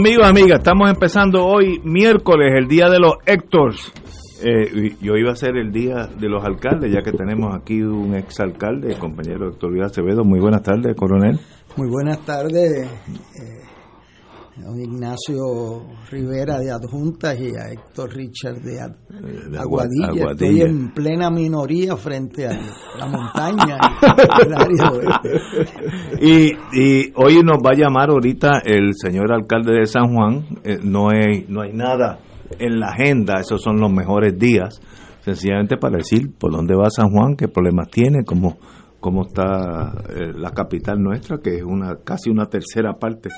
Amigos, amigas, estamos empezando hoy miércoles, el día de los Héctors. Eh, yo iba a ser el día de los alcaldes, ya que tenemos aquí un exalcalde, el compañero Héctor Luis Acevedo. Muy buenas tardes, coronel. Muy buenas tardes, eh, don Ignacio Rivera de Adjuntas y a Héctor Richard de, Ad- Eh, de Aguadilla. Agua- Estoy en plena minoría frente a la montaña. Y, y hoy nos va a llamar ahorita el señor alcalde de San Juan. Eh, no, hay, no hay nada en la agenda, esos son los mejores días, sencillamente para decir por dónde va San Juan, qué problemas tiene, cómo, cómo está eh, la capital nuestra, que es una casi una tercera parte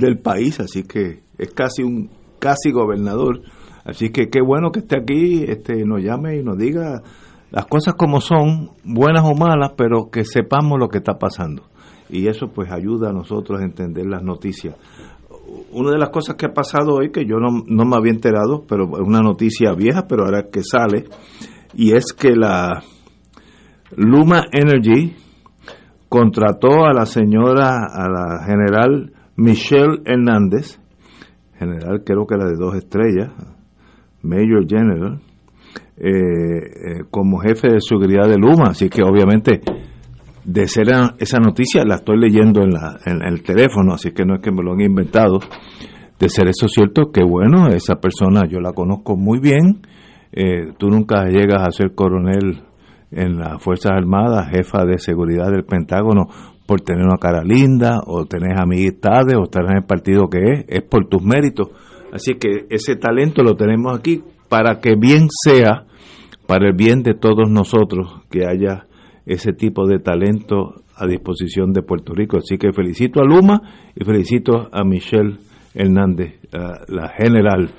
del país, así que es casi un casi gobernador. Así que qué bueno que esté aquí, este nos llame y nos diga las cosas como son, buenas o malas, pero que sepamos lo que está pasando. Y eso pues ayuda a nosotros a entender las noticias. Una de las cosas que ha pasado hoy, que yo no, no me había enterado, pero es una noticia vieja, pero ahora que sale, y es que la Luma Energy contrató a la señora, a la general Michelle Hernández, general creo que la de dos estrellas, Major General, eh, eh, como jefe de seguridad de Luma. Así que obviamente de ser esa noticia la estoy leyendo en, la, en el teléfono, así que no es que me lo han inventado. De ser eso cierto, que bueno, esa persona yo la conozco muy bien. Eh, tú nunca llegas a ser coronel en las Fuerzas Armadas, jefa de seguridad del Pentágono, por tener una cara linda, o tener amistades, o estar en el partido que es, es por tus méritos. Así que ese talento lo tenemos aquí para que bien sea, para el bien de todos nosotros, que haya ese tipo de talento a disposición de Puerto Rico. Así que felicito a Luma y felicito a Michelle Hernández, la general.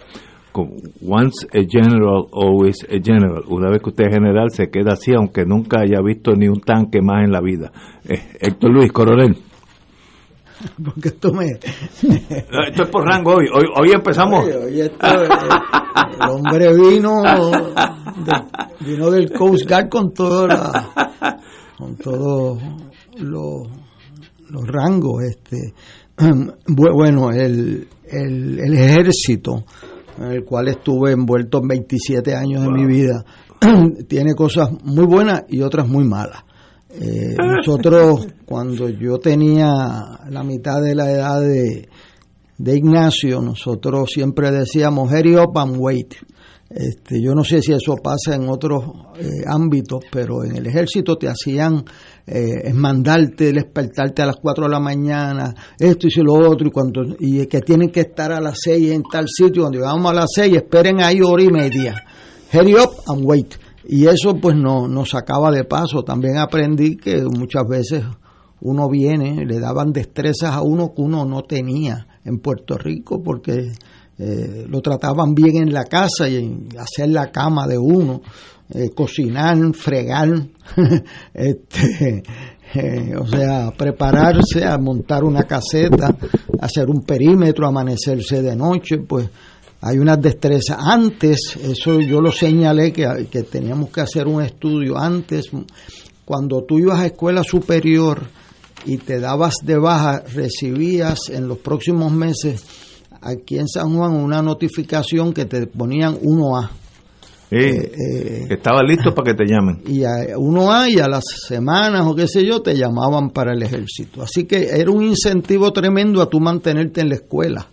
Once a general, always a general. Una vez que usted es general, se queda así, aunque nunca haya visto ni un tanque más en la vida. Eh, Héctor Luis, coronel. Porque esto me. Esto es por rango hoy. Hoy, hoy empezamos. Esto, eh, el hombre vino, de- vino del Coast Guard con todo la, con todos los, los rangos. Este, Bu- bueno, el, el, el ejército en el cual estuve envuelto en 27 años de mi vida tiene cosas muy buenas y otras muy malas. Eh, nosotros, cuando yo tenía la mitad de la edad de, de Ignacio, nosotros siempre decíamos, hurry up and wait. Este, yo no sé si eso pasa en otros eh, ámbitos, pero en el ejército te hacían eh, es mandarte, despertarte a las 4 de la mañana, esto y lo otro, y, cuando, y que tienen que estar a las 6 en tal sitio, cuando llegamos a las 6, esperen ahí hora y media. Hurry up and wait. Y eso pues no, nos sacaba de paso. También aprendí que muchas veces uno viene, le daban destrezas a uno que uno no tenía en Puerto Rico porque eh, lo trataban bien en la casa y en hacer la cama de uno, eh, cocinar, fregar, este, eh, o sea, prepararse a montar una caseta, hacer un perímetro, amanecerse de noche, pues hay unas destrezas. Antes, eso yo lo señalé que, que teníamos que hacer un estudio. Antes, cuando tú ibas a escuela superior y te dabas de baja, recibías en los próximos meses aquí en San Juan una notificación que te ponían 1A. Eh, estaba listo para que te llamen. Y uno hay a las semanas o qué sé yo, te llamaban para el ejército. Así que era un incentivo tremendo a tú mantenerte en la escuela.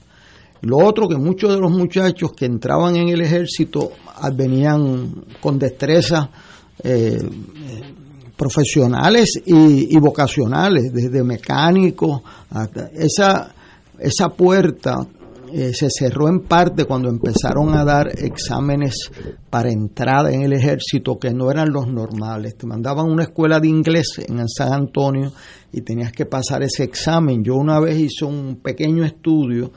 Lo otro que muchos de los muchachos que entraban en el ejército ah, venían con destreza eh, profesionales y, vocacionales, desde mecánicos hasta esa, esa puerta eh, se cerró en parte cuando empezaron a dar exámenes para entrada en el ejército que no eran los normales. Te mandaban a una escuela de inglés en San Antonio y tenías que pasar ese examen. Yo una vez hice un pequeño estudio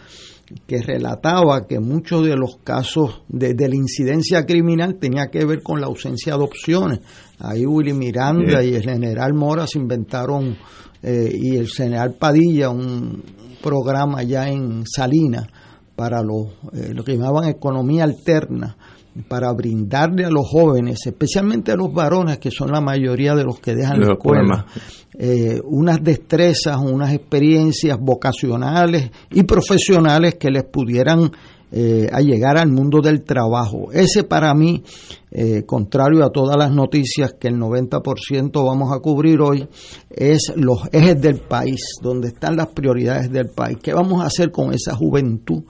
que relataba que muchos de los casos de, la incidencia criminal tenía que ver con la ausencia de opciones. Ahí Willy Miranda y el general Mora se inventaron, eh, y el general Padilla, un programa ya en Salinas para eh, lo que llamaban economía alterna, para brindarle a los jóvenes, especialmente a los varones, que son la mayoría de los que dejan la escuela, eh, unas destrezas, unas experiencias vocacionales y profesionales que les pudieran eh, llegar al mundo del trabajo. Ese para mí, eh, contrario a todas las noticias que el 90% vamos a cubrir hoy, es los ejes del país, donde están las prioridades del país. ¿Qué vamos a hacer con esa juventud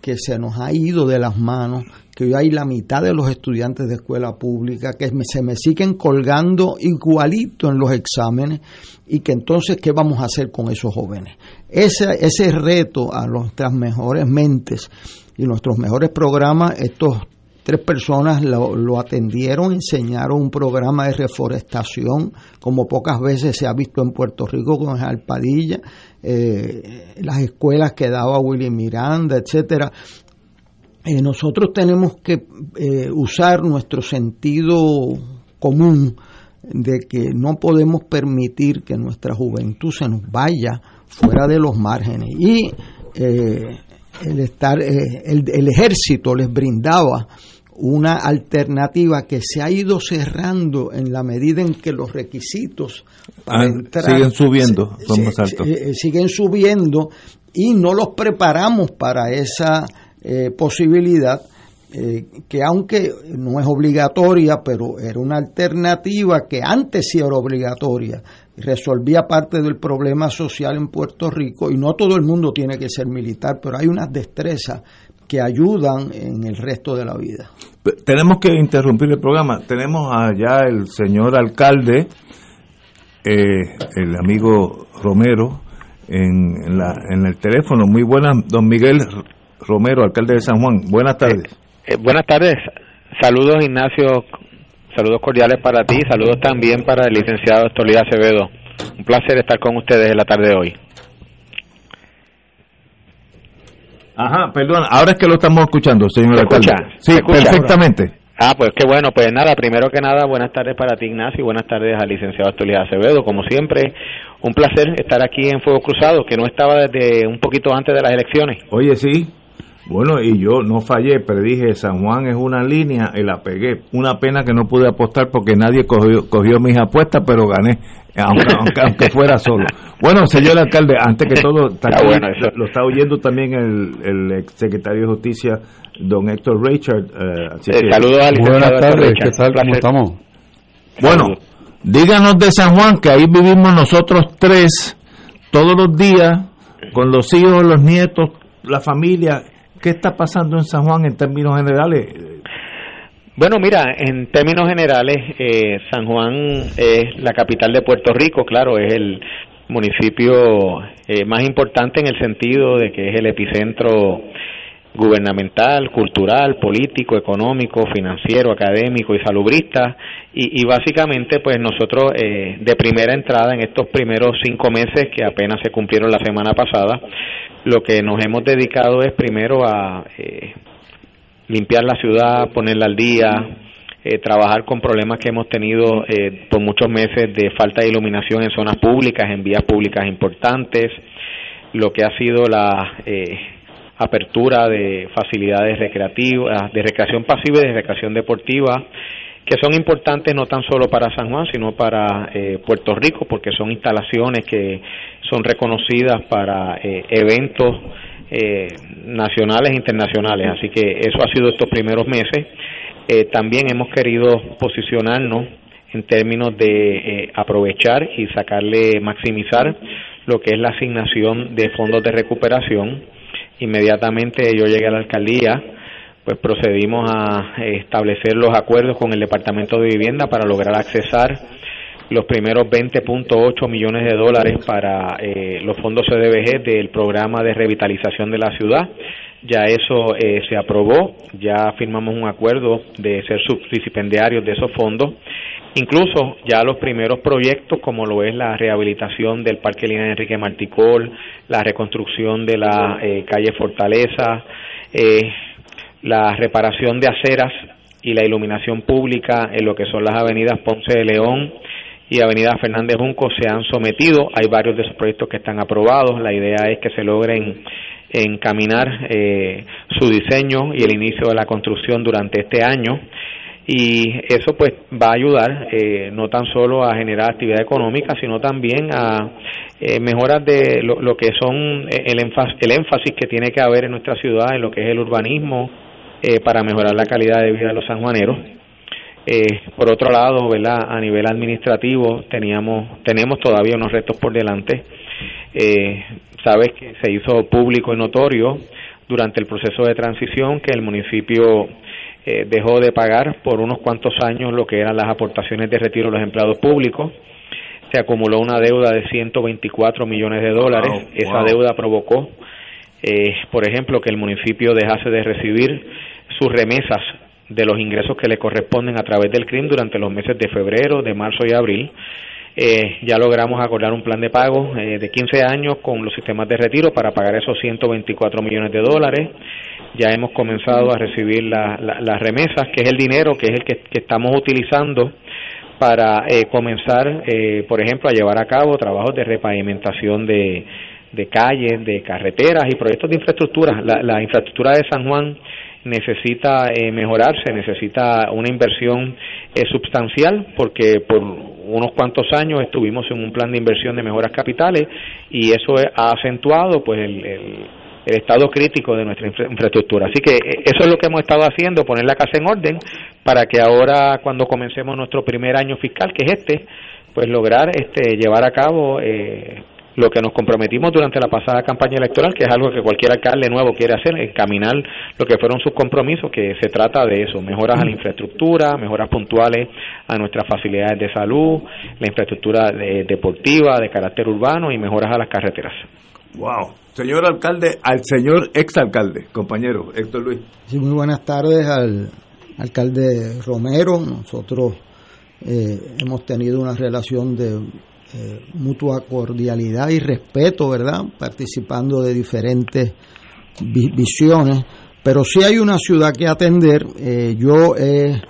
que se nos ha ido de las manos, que hoy hay la mitad de los estudiantes de escuela pública que se me siguen colgando igualito en los exámenes y que entonces, ¿qué vamos a hacer con esos jóvenes? Ese, ese reto a nuestras mejores mentes y nuestros mejores programas, estos tres personas lo, atendieron, enseñaron un programa de reforestación, como pocas veces se ha visto en Puerto Rico con el Padilla, eh, las escuelas que daba Willy Miranda, etcétera. Eh, nosotros tenemos que eh, usar nuestro sentido común de que no podemos permitir que nuestra juventud se nos vaya fuera de los márgenes. Y el estar el, el ejército les brindaba una alternativa que se ha ido cerrando en la medida en que los requisitos para ah, entrar siguen subiendo, eh, siguen subiendo y no los preparamos para esa eh, posibilidad eh, que aunque no es obligatoria, pero era una alternativa que antes sí era obligatoria, resolvía parte del problema social en Puerto Rico y no todo el mundo tiene que ser militar, pero hay unas destrezas que ayudan en el resto de la vida. Tenemos que interrumpir el programa. Tenemos allá el señor alcalde, eh, el amigo Romero, en, la, en el teléfono. Muy buenas, don Miguel Romero, alcalde de San Juan. Buenas tardes. Eh, eh, buenas tardes. Saludos, Ignacio. Saludos cordiales para ti. Saludos también para el licenciado Estolida Acevedo. Un placer estar con ustedes en la tarde de hoy. Ajá, perdón, ahora es que lo estamos escuchando, señor alcalde. Sí, perfectamente. Ah, pues qué bueno, pues nada, primero que nada, buenas tardes para ti Ignacio y buenas tardes al licenciado Astolía Acevedo. Como siempre, un placer estar aquí en Fuego Cruzado, que no estaba desde un poquito antes de las elecciones. Oye, sí, bueno, y yo no fallé, pero dije, San Juan es una línea y la pegué. Una pena que no pude apostar porque nadie cogió, cogió mis apuestas, pero gané. aunque, aunque, fuera solo. Bueno, señor alcalde, antes que todo, lo está oyendo también el, el ex secretario de Justicia, don Héctor Richard. Eh, eh, saludos al Buenas tardes, ¿qué tal? ¿Cómo estamos? Bueno, díganos de San Juan, que ahí vivimos nosotros tres todos los días, con los hijos, los nietos, la familia. ¿Qué está pasando en San Juan en términos generales? Bueno, mira, en términos generales, eh, San Juan es la capital de Puerto Rico, claro, es el municipio eh, más importante en el sentido de que es el epicentro gubernamental, cultural, político, económico, financiero, académico y salubrista. Y, básicamente, pues nosotros eh, de primera entrada en estos primeros cinco meses que apenas se cumplieron la semana pasada, lo que nos hemos dedicado es primero a limpiar la ciudad, ponerla al día, eh, trabajar con problemas que hemos tenido eh, por muchos meses de falta de iluminación en zonas públicas, en vías públicas importantes, lo que ha sido la eh, apertura de facilidades recreativas, de recreación pasiva y de recreación deportiva, que son importantes no tan solo para San Juan, sino para Puerto Rico, porque son instalaciones que son reconocidas para eh, nacionales e internacionales. Así que eso ha sido estos primeros meses. Eh, también hemos querido posicionarnos en términos de eh, aprovechar y sacarle, maximizar lo que es la asignación de fondos de recuperación. Inmediatamente yo llegué a la alcaldía, pues procedimos a establecer los acuerdos con el Departamento de Vivienda para lograr accesar los primeros 20.8 millones de dólares para eh, los fondos CDBG del programa de revitalización de la ciudad. Ya eso eh, se aprobó, ya firmamos un acuerdo de ser subsidiarios de esos fondos. Incluso ya los primeros proyectos, como lo es la rehabilitación del Parque Lina Enrique Marticol, la reconstrucción de la eh, calle Fortaleza, la reparación de aceras y la iluminación pública en lo que son las avenidas Ponce de León, y Avenida Fernández Junco se han sometido. Hay varios de esos proyectos que están aprobados. La idea es que se logren encaminar eh, su diseño y el inicio de la construcción durante este año y eso pues va a ayudar eh, no tan solo a generar actividad económica sino también a eh, mejoras de lo, que son el énfasis, el énfasis que tiene que haber en nuestra ciudad en lo que es el urbanismo para mejorar la calidad de vida de los sanjuaneros eh, por otro lado, ¿verdad? a nivel administrativo teníamos, tenemos todavía unos retos por delante. Eh, sabes que se hizo público y notorio durante el proceso de transición que el municipio eh, dejó de pagar por unos cuantos años lo que eran las aportaciones de retiro de los empleados públicos. Se acumuló una deuda de 124 millones de dólares. Esa deuda provocó, eh, por ejemplo, que el municipio dejase de recibir sus remesas de los ingresos que le corresponden a través del CRIM durante los meses de febrero, de marzo y abril. Eh, ya logramos acordar un plan de pago eh, de 15 años con los sistemas de retiro para pagar esos 124 millones de dólares. Ya hemos comenzado a recibir las remesas, que es el dinero que es el que, estamos utilizando para eh, comenzar, por ejemplo, a llevar a cabo trabajos de repavimentación de, de calles, de carreteras y proyectos de infraestructura. La, la infraestructura de San Juan necesita eh, mejorarse, necesita una inversión eh, sustancial, porque por unos cuantos años estuvimos en un plan de inversión de mejoras capitales y eso ha acentuado pues el, el, estado crítico de nuestra infraestructura. Así que eh, eso es lo que hemos estado haciendo, poner la casa en orden para que ahora cuando comencemos nuestro primer año fiscal, que es este, pues lograr este llevar a cabo eh, lo que nos comprometimos durante la pasada campaña electoral, que es algo que cualquier alcalde nuevo quiere hacer, encaminar lo que fueron sus compromisos, que se trata de eso, mejoras a la infraestructura, mejoras puntuales a nuestras facilidades de salud, la infraestructura deportiva, de carácter urbano y mejoras a las carreteras. Wow. Señor alcalde, al señor exalcalde, compañero Héctor Luis. Sí, muy buenas tardes al alcalde Romero. Nosotros eh, hemos tenido una relación de eh, mutua cordialidad y respeto, ¿verdad? Participando de diferentes visiones, pero si hay una ciudad que atender. Eh, yo he,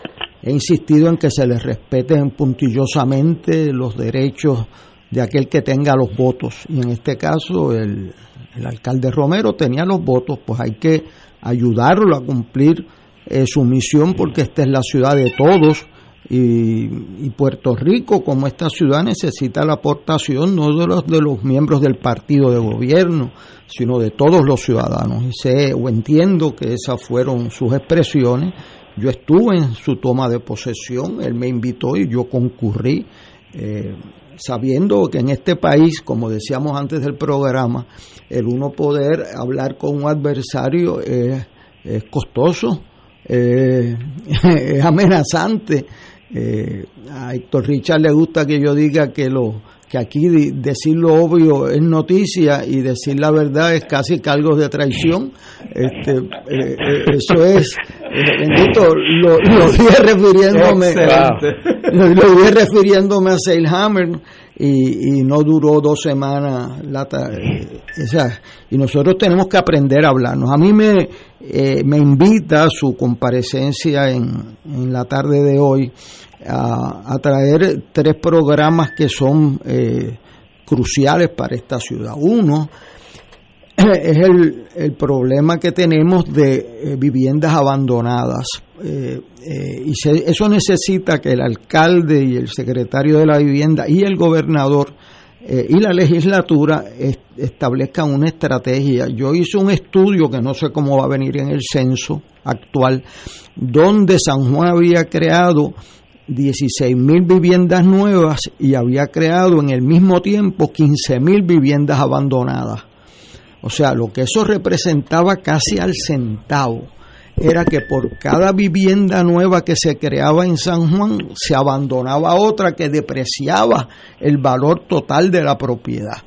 insistido en que se les respeten puntillosamente los derechos de aquel que tenga los votos, y en este caso el, el alcalde Romero tenía los votos, pues hay que ayudarlo a cumplir eh, su misión porque esta es la ciudad de todos y, Puerto Rico, como esta ciudad, necesita la aportación no de los, de los miembros del partido de gobierno, sino de todos los ciudadanos. Y sé o entiendo que esas fueron sus expresiones. Yo estuve en su toma de posesión, él me invitó y yo concurrí, eh, sabiendo que en este país, como decíamos antes del programa, el uno poder hablar con un adversario es, costoso, es amenazante eh, a Héctor Richard le gusta que yo diga que lo que aquí decir lo obvio es noticia y decir la verdad es casi cargos de traición. Este, eh, eh, eso es, bendito, lo, lo dije refiriéndome, lo, lo refiriéndome a Seilhammer y, y no duró dos semanas la y nosotros tenemos que aprender a hablarnos. A mí me, me invita su comparecencia en, en la tarde de hoy a, traer tres programas que son eh, cruciales para esta ciudad. Uno es el, el problema que tenemos de eh, viviendas abandonadas. Eh, y eso necesita que el alcalde y el secretario de la vivienda y el gobernador y la legislatura establezcan una estrategia. Yo hice un estudio que no sé cómo va a venir en el censo, actual, donde San Juan había creado 16 mil viviendas nuevas y había creado en el mismo tiempo 15 mil viviendas abandonadas. O sea, lo que eso representaba casi al centavo era que por cada vivienda nueva que se creaba en San Juan se abandonaba otra que depreciaba el valor total de la propiedad.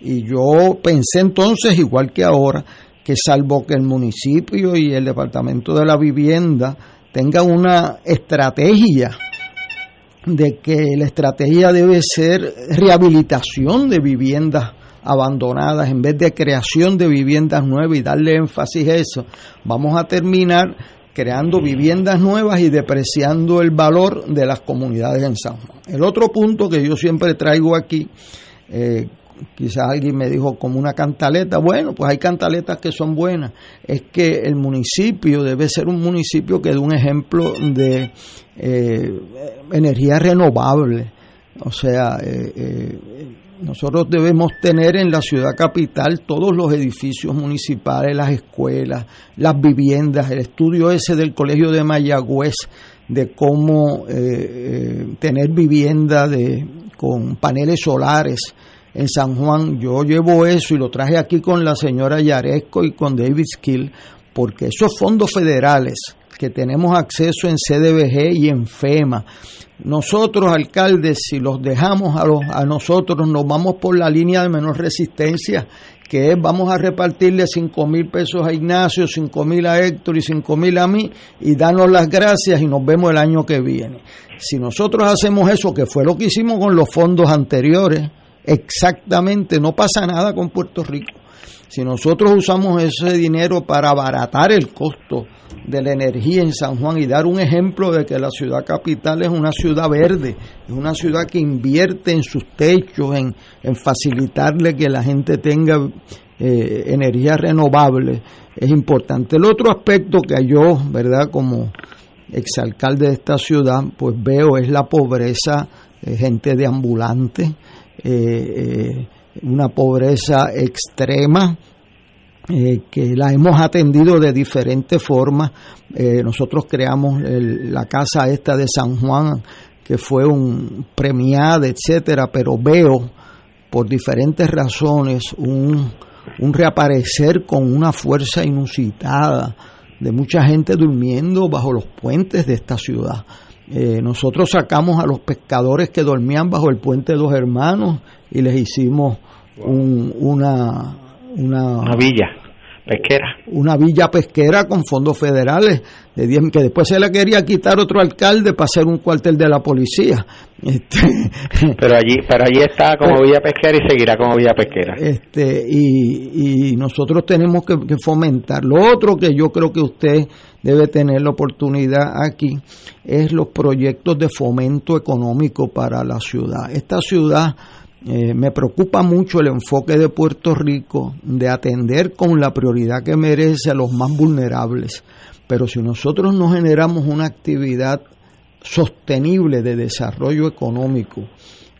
Y yo pensé entonces, igual que ahora, que salvo que el municipio y el departamento de la vivienda tengan una estrategia de que la estrategia debe ser rehabilitación de viviendas abandonadas. En vez de creación de viviendas nuevas y darle énfasis a eso, vamos a terminar creando viviendas nuevas y depreciando el valor de las comunidades en San Juan. El otro punto que yo siempre traigo aquí, eh, quizás alguien me dijo como una cantaleta, bueno, pues hay cantaletas que son buenas, es que el municipio debe ser un municipio que dé un ejemplo de eh, energía renovable, o sea, eh, eh nosotros debemos tener en la ciudad capital todos los edificios municipales, las escuelas, las viviendas, el estudio ese del Colegio de Mayagüez de cómo eh, eh, tener vivienda de, con paneles solares en San Juan. Yo llevo eso y lo traje aquí con la señora Yaresco y con David Skill, porque esos fondos federales que tenemos acceso en CDBG y en FEMA, nosotros, alcaldes, si los dejamos a, los, a nosotros, nos vamos por la línea de menor resistencia, que es vamos a repartirle 5 mil pesos a Ignacio, 5 mil a Héctor y 5 mil a mí y darnos las gracias y nos vemos el año que viene. Si nosotros hacemos eso, que fue lo que hicimos con los fondos anteriores, exactamente, no pasa nada con Puerto Rico. Si nosotros usamos ese dinero para abaratar el costo de la energía en San Juan y dar un ejemplo de que la ciudad capital es una ciudad verde, es una ciudad que invierte en sus techos, en, facilitarle que la gente tenga eh, energía renovable, es importante. El otro aspecto que yo, ¿verdad? Como exalcalde de esta ciudad, pues veo es la pobreza, eh, gente de ambulante. Eh, una pobreza extrema eh, que la hemos atendido de diferentes formas. Eh, nosotros creamos la casa esta de San Juan, que fue un premiada, etcétera, pero veo por diferentes razones un, un reaparecer con una fuerza inusitada de mucha gente durmiendo bajo los puentes de esta ciudad. Eh, nosotros sacamos a los pescadores que dormían bajo el puente de los hermanos y les hicimos una, una, villa pesquera. Una villa pesquera con fondos federales, de que después se le quería quitar otro alcalde para hacer un cuartel de la policía. Este, pero allí pero allí está como villa pesquera y seguirá como villa pesquera. Este, y, y nosotros tenemos que, que fomentar. Lo otro que yo creo que usted debe tener la oportunidad aquí es los proyectos de fomento económico para la ciudad. Esta ciudad eh, me preocupa mucho el enfoque de Puerto Rico de atender con la prioridad que merece a los más vulnerables. Pero si nosotros no generamos una actividad sostenible de desarrollo económico,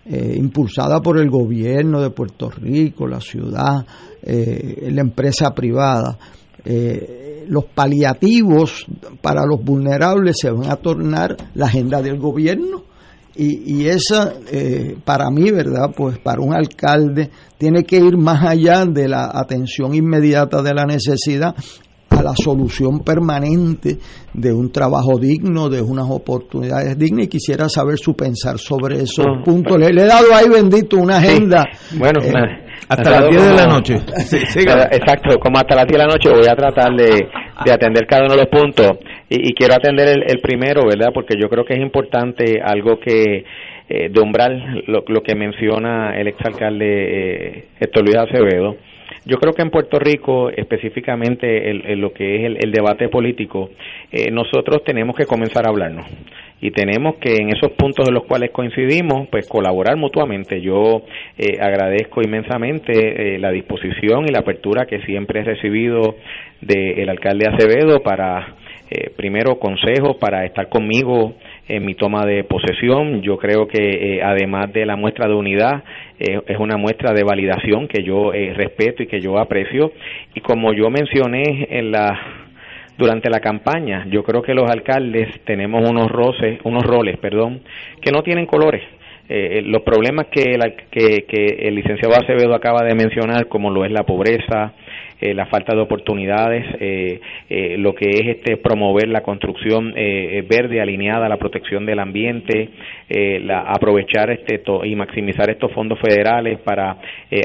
eh, impulsada por el gobierno de Puerto Rico, la ciudad, eh, la empresa privada, los paliativos para los vulnerables se van a tornar la agenda del gobierno y, y esa, eh, para mí, ¿verdad? Pues para un alcalde tiene que ir más allá de la atención inmediata de la necesidad a la solución permanente de un trabajo digno, de unas oportunidades dignas y quisiera saber su pensar sobre esos puntos. Le, he dado ahí, bendito, una agenda. Bueno, eh, hasta las 10 de la noche. exacto, como hasta las 10 de la noche voy a tratar de, de atender cada uno de los puntos y, quiero atender el, primero, ¿verdad? Porque yo creo que es importante algo que eh, de umbral, lo, que menciona el exalcalde eh, Héctor Luis Acevedo. Yo creo que en Puerto Rico, específicamente en, lo que es el, debate político, eh, nosotros tenemos que comenzar a hablarnos y tenemos que en esos puntos en los cuales coincidimos, pues colaborar mutuamente. Yo eh, agradezco inmensamente eh, la disposición y la apertura que siempre he recibido del alcalde Acevedo para eh, primero consejos para estar conmigo en mi toma de posesión. Yo creo que eh, además de la muestra de unidad, eh, es una muestra de validación que yo respeto y que yo aprecio. Y como yo mencioné en la durante la campaña yo creo que los alcaldes tenemos unos roces, unos roles, perdón, que no tienen colores. Eh, eh, los problemas que, que, que el licenciado Acevedo acaba de mencionar, como lo es la pobreza, eh, la falta de oportunidades, eh, eh, lo que es este promover la construcción verde alineada a la protección del ambiente, la, aprovechar este y maximizar estos fondos federales para,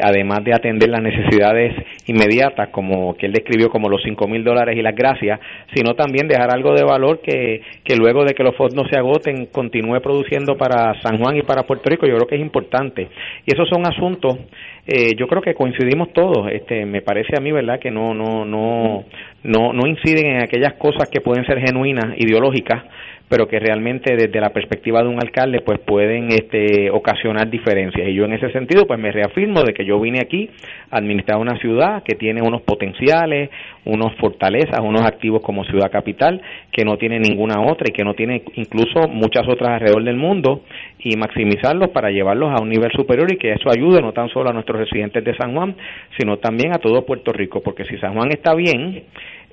además de atender las necesidades inmediatas, como que él describió como los cinco mil dólares y las gracias, sino también dejar algo de valor que, que luego de que los fondos se agoten continúe produciendo para San Juan y para Puerto Rico. Yo creo que es importante. Y esos son asuntos eh, yo creo que coincidimos todos. Este, me parece a mí, ¿verdad?, que no, no, no, no, no inciden en aquellas cosas que pueden ser genuinas, ideológicas, pero que realmente desde la perspectiva de un alcalde pues pueden este, ocasionar diferencias. Y yo en ese sentido pues me reafirmo de que yo vine aquí a administrar una ciudad que tiene unos potenciales, unos fortalezas, unos activos como ciudad capital que no tiene ninguna otra y que no tiene incluso muchas otras alrededor del mundo y maximizarlos para llevarlos a un nivel superior y que eso ayude no tan solo a nuestros residentes de San Juan, sino también a todo Puerto Rico, porque si San Juan está bien,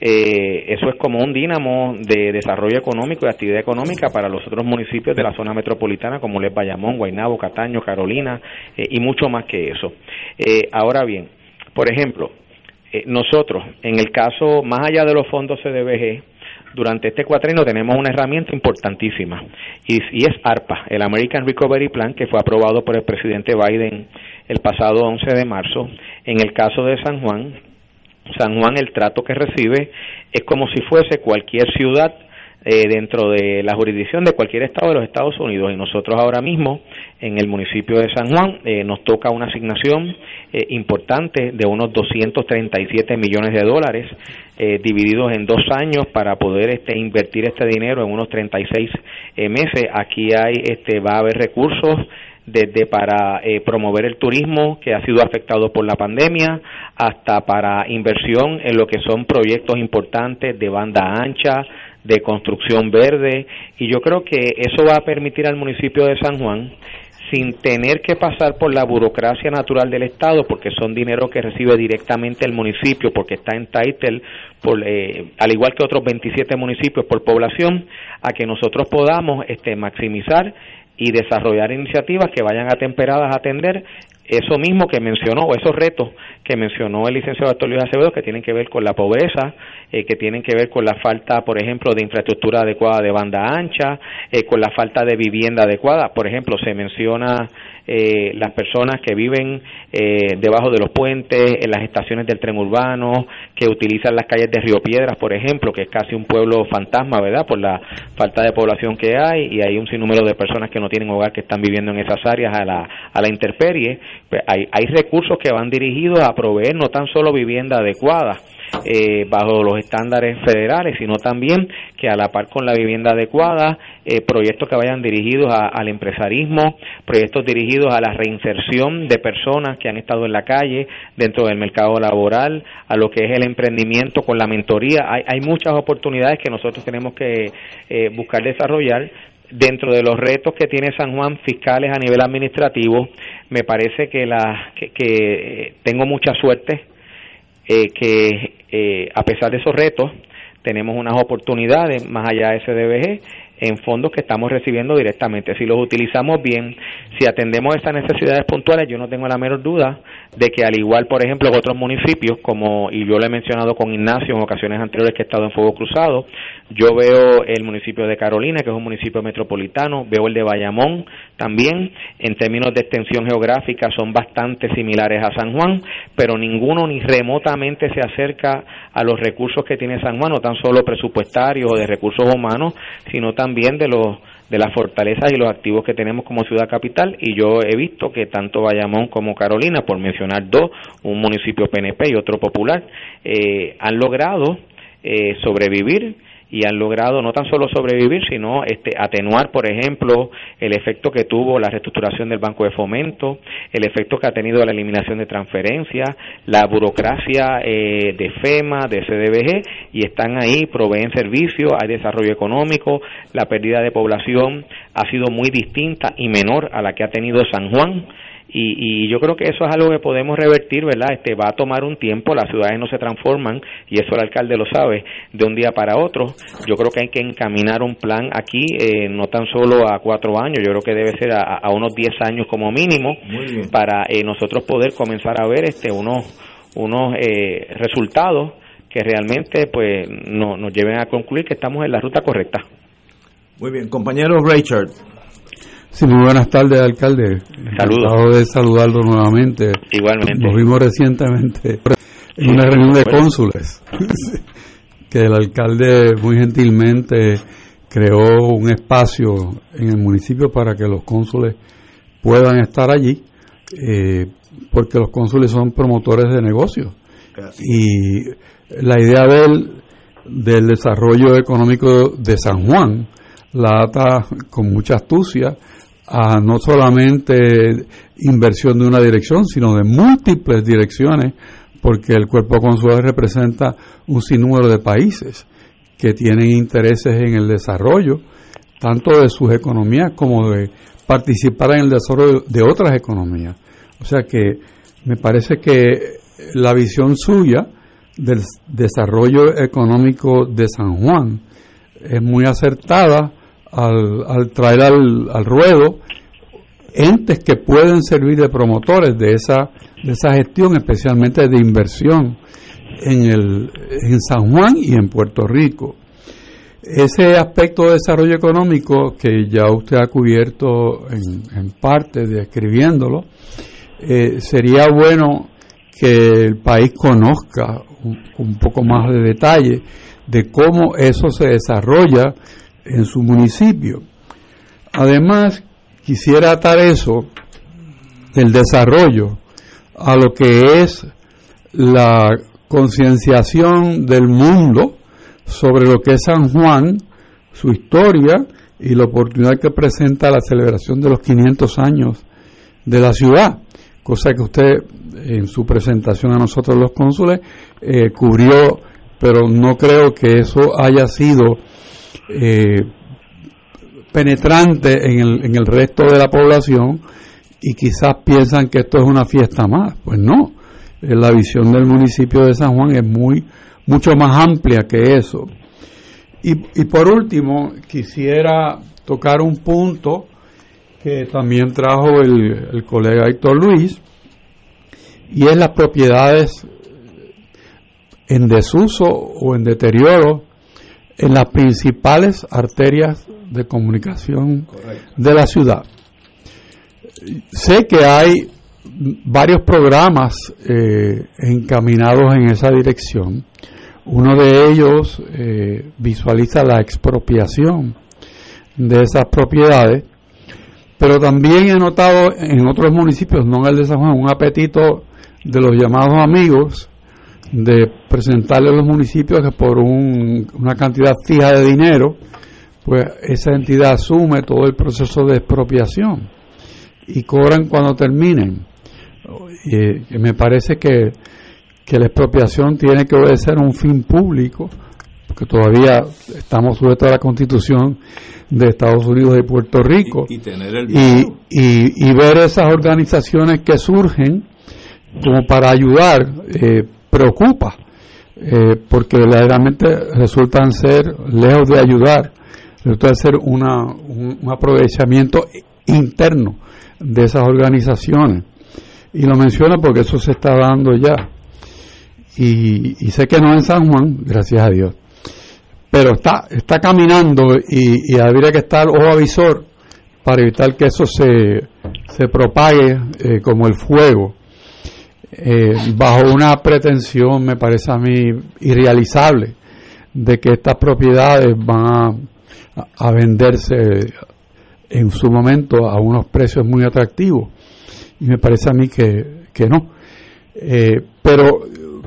eh, eso es como un dínamo de desarrollo económico y actividad económica para los otros municipios de la zona metropolitana como Les Bayamón, Guaynabo, Cataño, Carolina eh, y mucho más que eso. Eh, ahora bien, por ejemplo, eh, nosotros, en el caso más allá de los fondos CDBG, durante este cuatrino tenemos una herramienta importantísima y, y, es ARPA, el American Recovery Plan, que fue aprobado por el presidente Biden el pasado 11 de marzo. En el caso de San Juan, San Juan el trato que recibe es como si fuese cualquier ciudad eh, dentro de la jurisdicción de cualquier estado de los Estados Unidos. Y nosotros ahora mismo en el municipio de San Juan eh, nos toca una asignación eh, importante de unos 237 millones de dólares divididos en dos años para poder este invertir este dinero en unos 36 meses. Aquí hay este va a haber recursos desde para eh, promover el turismo que ha sido afectado por la pandemia hasta para inversión en lo que son proyectos importantes de banda ancha, de construcción verde y yo creo que eso va a permitir al municipio de San Juan sin tener que pasar por la burocracia natural del Estado, porque son dinero que recibe directamente el municipio, porque está en title, por, eh, al igual que otros 27 municipios por población, a que nosotros podamos este, maximizar y desarrollar iniciativas que vayan atemperadas a atender eso mismo que mencionó, o esos retos que mencionó el licenciado Arturo Luis Acevedo, que tienen que ver con la pobreza, eh, que tienen que ver con la falta, por ejemplo, de infraestructura adecuada de banda ancha, eh, con la falta de vivienda adecuada. Por ejemplo, se menciona eh, las personas que viven eh, debajo de los puentes, en las estaciones del tren urbano, que utilizan las calles de Río Piedras, por ejemplo, que es casi un pueblo fantasma, ¿verdad? Por la falta de población que hay y hay un sinnúmero de personas que no tienen hogar que están viviendo en esas áreas a la, a la intemperie. Pues hay, hay recursos que van dirigidos a proveer no tan solo vivienda adecuada, eh, bajo los estándares federales, sino también que a la par con la vivienda adecuada, eh, proyectos que vayan dirigidos al empresarismo, proyectos dirigidos a la reinserción de personas que han estado en la calle dentro del mercado laboral, a lo que es el emprendimiento con la mentoría. Hay, hay muchas oportunidades que nosotros tenemos que eh, buscar desarrollar dentro de los retos que tiene San Juan fiscales a nivel administrativo, me parece que, la, que, que tengo mucha suerte eh, que eh, a pesar de esos retos tenemos unas oportunidades más allá de SDBG en fondos que estamos recibiendo directamente. Si los utilizamos bien, si atendemos esas necesidades puntuales, yo no tengo la menor duda de que al igual, por ejemplo, otros municipios, como y yo lo he mencionado con Ignacio en ocasiones anteriores que he estado en Fuego Cruzado, yo veo el municipio de Carolina, que es un municipio metropolitano, veo el de Bayamón también, en términos de extensión geográfica son bastante similares a San Juan, pero ninguno ni remotamente se acerca a los recursos que tiene San Juan, no tan solo presupuestarios o de recursos humanos, sino también de los de las fortalezas y los activos que tenemos como ciudad capital. Y yo he visto que tanto Bayamón como Carolina, por mencionar dos, un municipio PNP y otro popular, eh, han logrado eh, sobrevivir y han logrado no tan solo sobrevivir, sino este, atenuar, por ejemplo, el efecto que tuvo la reestructuración del Banco de Fomento, el efecto que ha tenido la eliminación de transferencias, la burocracia eh, de FEMA, de CDBG, y están ahí, proveen servicios, hay desarrollo económico, la pérdida de población ha sido muy distinta y menor a la que ha tenido San Juan y, yo creo que eso es algo que podemos revertir, ¿verdad? Este va a tomar un tiempo, las ciudades no se transforman y eso el alcalde lo sabe de un día para otro. Yo creo que hay que encaminar un plan aquí, eh, no tan solo a cuatro años, yo creo que debe ser a, unos diez años como mínimo para eh, nosotros poder comenzar a ver este unos unos eh, resultados que realmente pues no, nos lleven a concluir que estamos en la ruta correcta. Muy bien, compañero Richard. Sí, muy buenas tardes, alcalde. Saludos. de saludarlo nuevamente. Igualmente. Nos vimos recientemente en una reunión de cónsules, que el alcalde muy gentilmente creó un espacio en el municipio para que los cónsules puedan estar allí, eh, porque los cónsules son promotores de negocios. Y la idea del, del desarrollo económico de San Juan la ata con mucha astucia a no solamente inversión de una dirección, sino de múltiples direcciones, porque el cuerpo consular representa un sinnúmero de países que tienen intereses en el desarrollo, tanto de sus economías como de participar en el desarrollo de otras economías. O sea que me parece que la visión suya del desarrollo económico de San Juan es muy acertada al, traer al, ruedo entes que pueden servir de promotores de esa, de esa gestión, especialmente de inversión en, el, en San Juan y en Puerto Rico. Ese aspecto de desarrollo económico que ya usted ha cubierto en, parte describiéndolo, eh, sería bueno que el país conozca un poco más de detalle de cómo eso se desarrolla en su municipio. Además, quisiera atar eso del desarrollo a lo que es la concienciación del mundo sobre lo que es San Juan, su historia y la oportunidad que presenta la celebración de los 500 años de la ciudad, cosa que usted en su presentación a nosotros los cónsules eh, cubrió, pero no creo que eso haya sido eh, penetrante en el, en el resto de la población y quizás piensan que esto es una fiesta más. Pues no, eh, la visión del municipio de San Juan es muy mucho más amplia que eso. Y, y por último, quisiera tocar un punto que también trajo el, el colega Héctor Luis, y es las propiedades en desuso o en deterioro en las principales arterias de comunicación de la ciudad. Sé que hay varios programas eh, encaminados en esa dirección. Uno de ellos eh, visualiza la expropiación de esas propiedades, pero también he notado en otros municipios, no en el de San Juan, un apetito de los llamados amigos de presentarle a los municipios que por una cantidad fija de dinero, pues esa entidad asume todo el proceso de expropiación y cobran cuando terminen. Y, me parece que, que la expropiación tiene que obedecer a un fin público, porque todavía estamos sujetos a la constitución de Estados Unidos y Puerto Rico, y, tener el y, y, ver esas organizaciones que surgen como para ayudar. Eh, preocupa, eh, porque verdaderamente resultan ser, lejos de ayudar, resulta ser una, un, aprovechamiento interno de esas organizaciones. Y lo menciono porque eso se está dando ya. Y, sé que no en San Juan, gracias a Dios. Pero está, está caminando y, y habría que estar ojo avisor para evitar que eso se, se propague eh, como el fuego eh, bajo una pretensión, me parece a mí, irrealizable, de que estas propiedades van a, venderse en su momento a unos precios muy atractivos. Y me parece a mí que, que no. Eh, pero,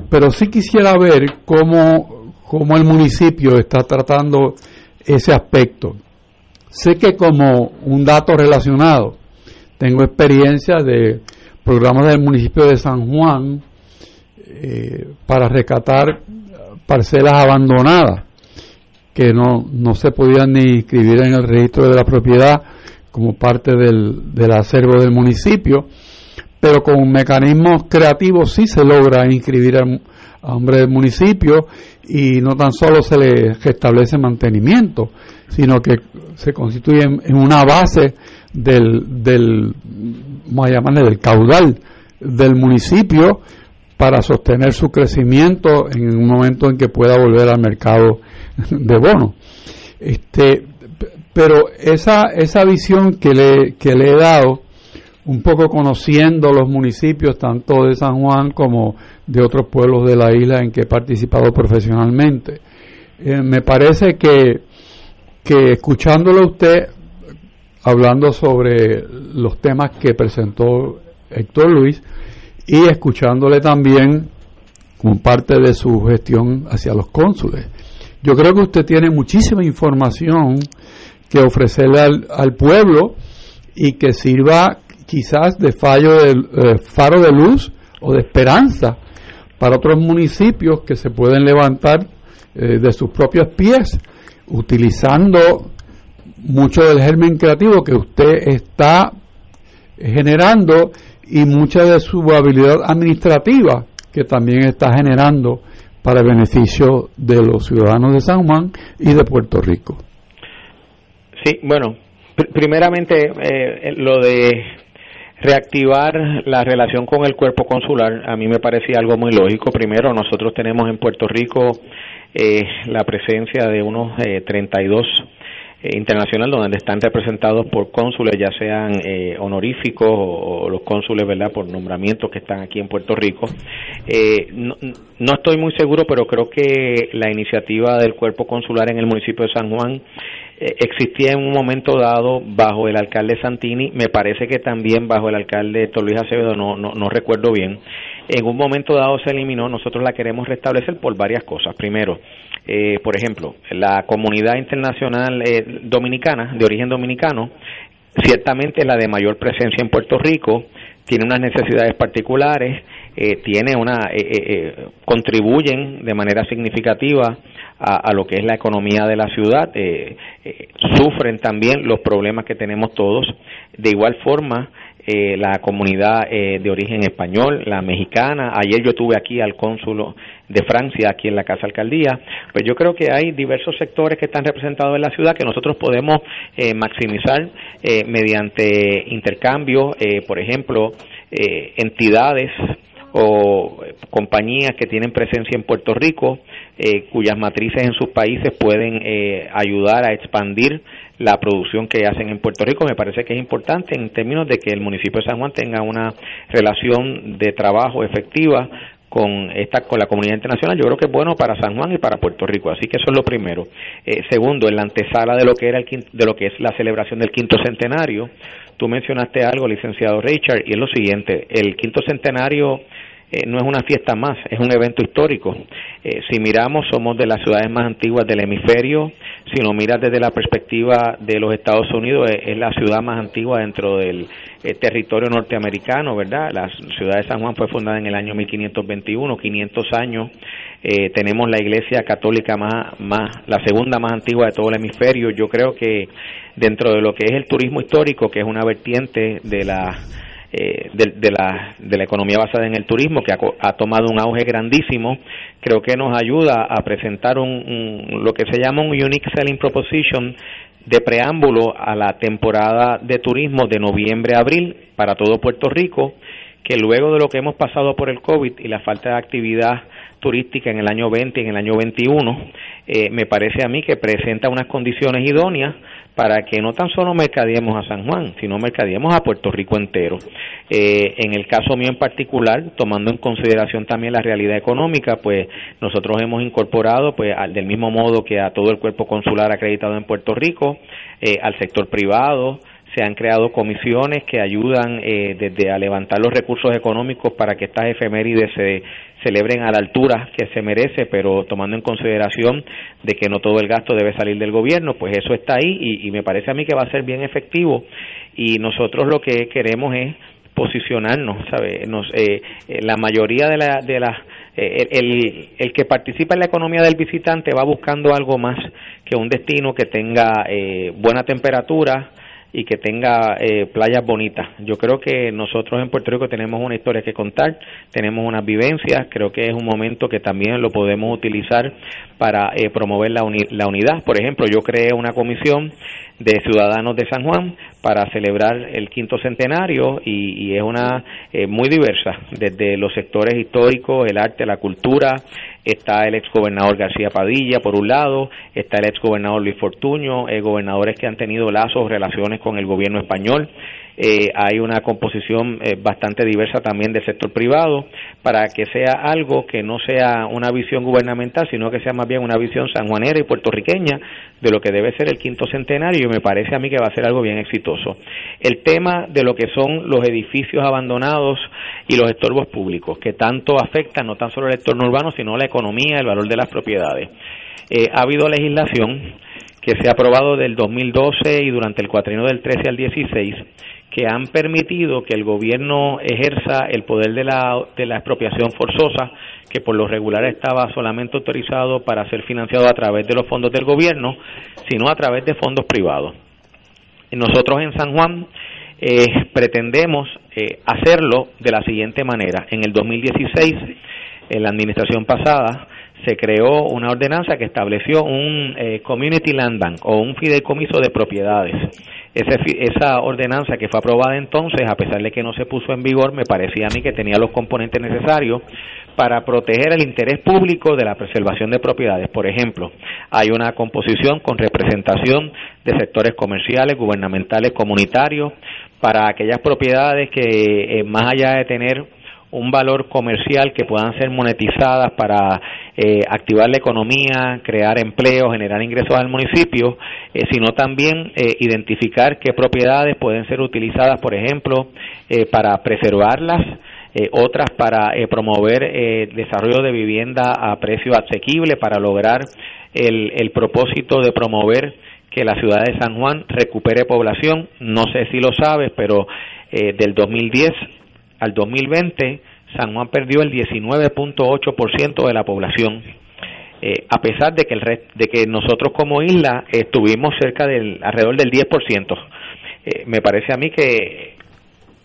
pero sí quisiera ver cómo, cómo el municipio está tratando ese aspecto. Sé que como un dato relacionado, tengo experiencia de programas del municipio de San Juan eh, para rescatar parcelas abandonadas que no, no se podían ni inscribir en el registro de la propiedad como parte del, del acervo del municipio pero con mecanismos creativos sí se logra inscribir a, hombres del municipio y no tan solo se le establece mantenimiento, sino que se constituye en, una base del, del, vamos a llamarle, del caudal del municipio para sostener su crecimiento en un momento en que pueda volver al mercado de bonos. Este, pero esa, esa visión que le, que le he dado, un poco conociendo los municipios tanto de San Juan como de otros pueblos de la isla en que he participado profesionalmente, eh, me parece que, que escuchándolo usted hablando sobre los temas que presentó Héctor Luis y escuchándole también como parte de su gestión hacia los cónsules. Yo creo que usted tiene muchísima información que ofrecerle al, pueblo y que sirva quizás de fallo de eh, faro de luz o de esperanza para otros municipios que se pueden levantar eh, de sus propios pies utilizando mucho del germen creativo que usted está generando y mucha de su habilidad administrativa que también está generando para beneficio de los ciudadanos de San Juan y de Puerto Rico. Sí, bueno, primeramente eh, lo de reactivar la relación con el cuerpo consular a mí me parecía algo muy lógico. Primero, nosotros tenemos en Puerto Rico eh, la presencia de unos eh, 32 eh, internacional donde están representados por cónsules, ya sean eh, honoríficos o, los cónsules, ¿verdad?, por nombramientos que están aquí en Puerto Rico. Eh, no, no, estoy muy seguro, pero creo que la iniciativa del cuerpo consular en el municipio de San Juan existía en un momento dado bajo el alcalde Santini, me parece que también bajo el alcalde Héctor Acevedo, no, no, no recuerdo bien. En un momento dado se eliminó, nosotros la queremos restablecer por varias cosas. Primero, eh, por ejemplo, la comunidad internacional eh, dominicana, de origen dominicano, ciertamente es la de mayor presencia en Puerto Rico, tiene unas necesidades particulares, eh, tiene una, contribuyen de manera significativa a, lo que es la economía de la ciudad, sufren también los problemas que tenemos todos. De igual forma, la comunidad de origen español, la mexicana. Ayer yo tuve aquí al cónsulo de Francia aquí en la Casa Alcaldía, pues yo creo que hay diversos sectores que están representados en la ciudad que nosotros podemos eh, maximizar eh, mediante intercambio, eh, por ejemplo, entidades o compañías que tienen presencia en Puerto Rico, cuyas matrices en sus países pueden ayudar a expandir la producción que hacen en Puerto Rico. Me parece que es importante en términos de que el municipio de San Juan tenga una relación de trabajo efectiva con esta con la comunidad internacional yo creo que es bueno para San Juan y para Puerto Rico así que eso es lo primero eh, segundo en la antesala de lo que era el de lo que es la celebración del quinto centenario tú mencionaste algo licenciado Richard y es lo siguiente el quinto centenario eh, no es una fiesta más, es un evento histórico. Eh, si miramos, somos de las ciudades más antiguas del hemisferio. Si lo miras desde la perspectiva de los Estados Unidos, es, la ciudad más antigua dentro del eh, territorio norteamericano, ¿verdad? La ciudad de San Juan fue fundada en el año 1521, 500 años. tenemos la iglesia católica más, más, la segunda más antigua de todo el hemisferio. Yo creo que dentro de lo que es el turismo histórico, que es una vertiente de la eh, de, la, de la economía basada en el turismo, que ha, tomado un auge grandísimo, creo que nos ayuda a presentar un, lo que se llama un Unique Selling Proposition de preámbulo a la temporada de turismo de noviembre a abril para todo Puerto Rico, que luego de lo que hemos pasado por el COVID y la falta de actividad turística en el año 20 y en el año 21, eh, me parece a mí que presenta unas condiciones idóneas para que no tan solo mercadeemos a San Juan, sino mercadeemos a Puerto Rico entero. Eh, en el caso mío en particular, tomando en consideración también la realidad económica, pues nosotros hemos incorporado, pues del mismo modo que a todo el cuerpo consular acreditado en Puerto Rico, eh, al sector privado, se han creado comisiones que ayudan eh, desde a levantar los recursos económicos para que estas efemérides se celebren a la altura que se merece, pero tomando en consideración de que no todo el gasto debe salir del gobierno, pues eso está ahí y, me parece a mí que va a ser bien efectivo y nosotros lo que queremos es posicionarnos, ¿sabe? Nos, eh, eh, la mayoría de, la, de las eh, el, el, que participa en la economía del visitante va buscando algo más que un destino que tenga buena temperatura, y que tenga eh, playas bonitas. Yo creo que nosotros en Puerto Rico tenemos una historia que contar, tenemos unas vivencias, creo que es un momento que también lo podemos utilizar para eh, promover la, unidad. Por ejemplo, yo creé una comisión de ciudadanos de San Juan para celebrar el quinto centenario y, es una eh, muy diversa, desde los sectores históricos, el arte, la cultura, está el exgobernador García Padilla por un lado, está el exgobernador Luis Fortuño, eh, gobernadores que han tenido lazos, relaciones con el gobierno español, eh, hay una composición eh, bastante diversa también del sector privado. Para que sea algo que no sea una visión gubernamental, sino que sea más bien una visión sanjuanera y puertorriqueña de lo que debe ser el quinto centenario y me parece a mí que va a ser algo bien exitoso. El tema de lo que son los edificios abandonados y los estorbos públicos, que tanto afectan no tan solo el entorno urbano, sino la economía, el valor de las propiedades. Eh, ha habido legislación que se ha aprobado del 2012 y durante el cuatrino del 13 al 16 que han permitido que el gobierno ejerza el poder de la, de la expropiación forzosa, que por lo regular estaba solamente autorizado para ser financiado a través de los fondos del gobierno, sino a través de fondos privados. Nosotros en San Juan eh, pretendemos eh, hacerlo de la siguiente manera. En el 2016, en la administración pasada, se creó una ordenanza que estableció un eh, Community Land Bank o un fideicomiso de propiedades esa ordenanza que fue aprobada entonces, a pesar de que no se puso en vigor, me parecía a mí que tenía los componentes necesarios para proteger el interés público de la preservación de propiedades. Por ejemplo, hay una composición con representación de sectores comerciales, gubernamentales, comunitarios, para aquellas propiedades que, eh, más allá de tener un valor comercial que puedan ser monetizadas para eh, activar la economía, crear empleo, generar ingresos al municipio, eh, sino también eh, identificar qué propiedades pueden ser utilizadas, por ejemplo, para preservarlas, otras para promover el desarrollo de vivienda a precio asequible, para lograr el, el propósito de promover que la ciudad de San Juan recupere población. No sé si lo sabes, pero del 2010 al 2020 San Juan perdió el 19.8% de la población. Eh, a pesar de que el de que nosotros como isla estuvimos cerca del alrededor del 10%. Eh, me parece a mí que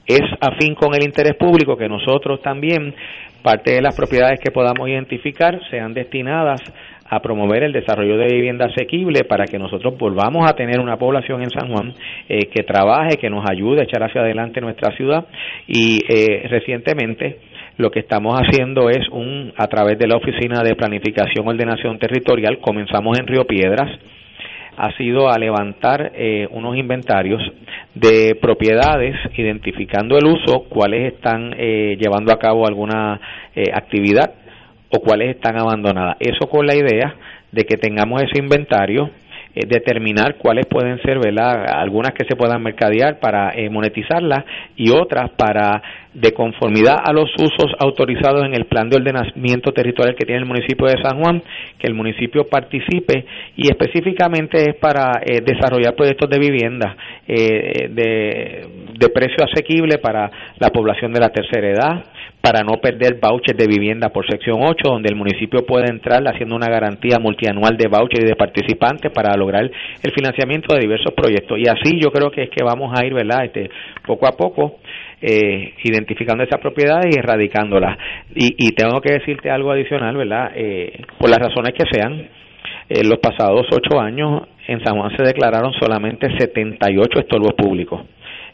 es afín con el interés público que nosotros también parte de las propiedades que podamos identificar sean destinadas a promover el desarrollo de vivienda asequible para que nosotros volvamos a tener una población en San Juan eh, que trabaje, que nos ayude a echar hacia adelante nuestra ciudad. Y eh, recientemente lo que estamos haciendo es un a través de la oficina de planificación ordenación territorial comenzamos en Río Piedras ha sido a levantar eh, unos inventarios de propiedades, identificando el uso, cuáles están llevando a cabo alguna actividad o cuáles están abandonadas. Eso con la idea de que tengamos ese inventario, eh, determinar cuáles pueden ser, ¿verdad? Algunas que se puedan mercadear para eh, monetizarlas y otras para, de conformidad a los usos autorizados en el plan de ordenamiento territorial que tiene el municipio de San Juan, que el municipio participe y específicamente es para eh, desarrollar proyectos de vivienda de, de precio asequible para la población de la tercera edad, para no perder vouchers de vivienda por sección 8, donde el municipio puede entrar haciendo una garantía multianual de vouchers y de participantes para lograr el financiamiento de diversos proyectos. Y así yo creo que es que vamos a ir, ¿verdad? Este, poco a poco eh, identificando esas propiedades y erradicándolas. Y, y tengo que decirte algo adicional, ¿verdad? Eh, por las razones que sean, en los pasados ocho años en San Juan se declararon solamente 78 estorbos públicos.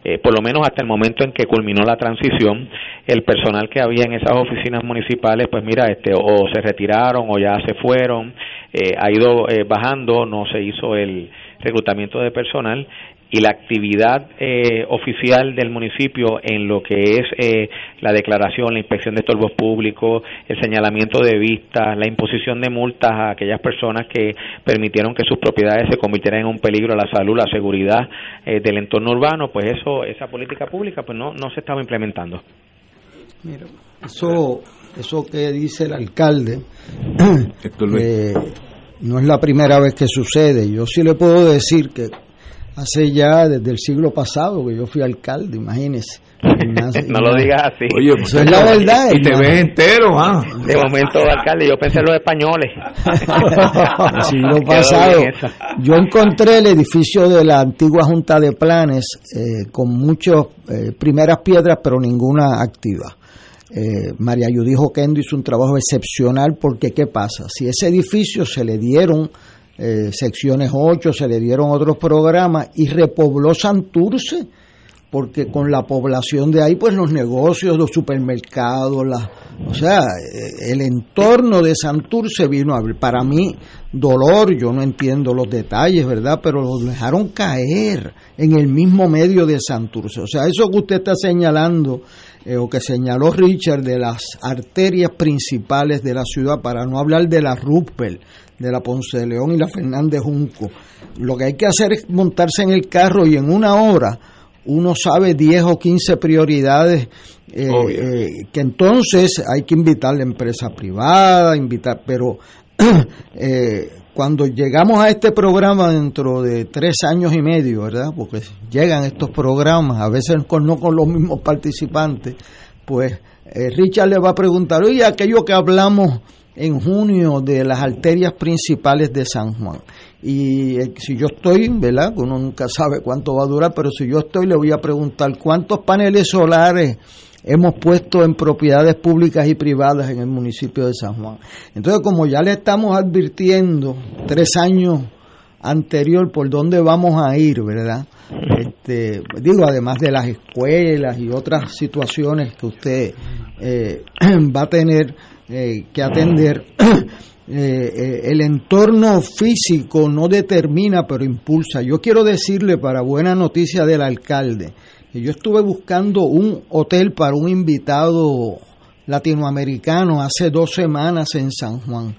Eh, por lo menos hasta el momento en que culminó la transición, el personal que había en esas oficinas municipales, pues mira, este, o se retiraron o ya se fueron, eh, ha ido eh, bajando, no se hizo el reclutamiento de personal y la actividad eh, oficial del municipio en lo que es eh, la declaración, la inspección de estorbos públicos, el señalamiento de vistas, la imposición de multas a aquellas personas que permitieron que sus propiedades se convirtieran en un peligro a la salud, la seguridad eh, del entorno urbano, pues eso, esa política pública, pues no, no se estaba implementando. Mira, eso, eso que dice el alcalde, no es la primera vez que sucede. Yo sí le puedo decir que hace ya desde el siglo pasado que yo fui alcalde, imagínese. no lo digas así. Oye, pues, es la verdad. Y te ves entero, ¿ah? De momento, alcalde, yo pensé en los españoles. el siglo pasado. Yo encontré el edificio de la antigua Junta de Planes eh, con muchas eh, primeras piedras, pero ninguna activa. Eh, María Yudijo Kendo hizo un trabajo excepcional porque ¿qué pasa? Si ese edificio se le dieron eh, secciones 8, se le dieron otros programas y repobló Santurce, porque con la población de ahí, pues los negocios, los supermercados, la, o sea, eh, el entorno de Santurce vino a. Para mí, dolor, yo no entiendo los detalles, ¿verdad? Pero lo dejaron caer en el mismo medio de Santurce. O sea, eso que usted está señalando, eh, o que señaló Richard, de las arterias principales de la ciudad, para no hablar de la Ruppel, de la Ponce de León y la Fernández Junco. Lo que hay que hacer es montarse en el carro y en una hora uno sabe 10 o 15 prioridades eh, eh, que entonces hay que invitar a la empresa privada, invitar, pero eh, cuando llegamos a este programa dentro de tres años y medio, ¿verdad? Porque llegan estos programas, a veces con, no con los mismos participantes, pues Richard le va a preguntar, oye, aquello que hablamos en junio de las arterias principales de San Juan. Y eh, si yo estoy, ¿verdad? Uno nunca sabe cuánto va a durar, pero si yo estoy, le voy a preguntar cuántos paneles solares hemos puesto en propiedades públicas y privadas en el municipio de San Juan. Entonces, como ya le estamos advirtiendo tres años anterior por dónde vamos a ir, ¿verdad? Este, digo, además de las escuelas y otras situaciones que usted eh, va a tener eh, que atender. Eh, el entorno físico no determina, pero impulsa. Yo quiero decirle, para buena noticia del alcalde, yo estuve buscando un hotel para un invitado latinoamericano hace dos semanas en San Juan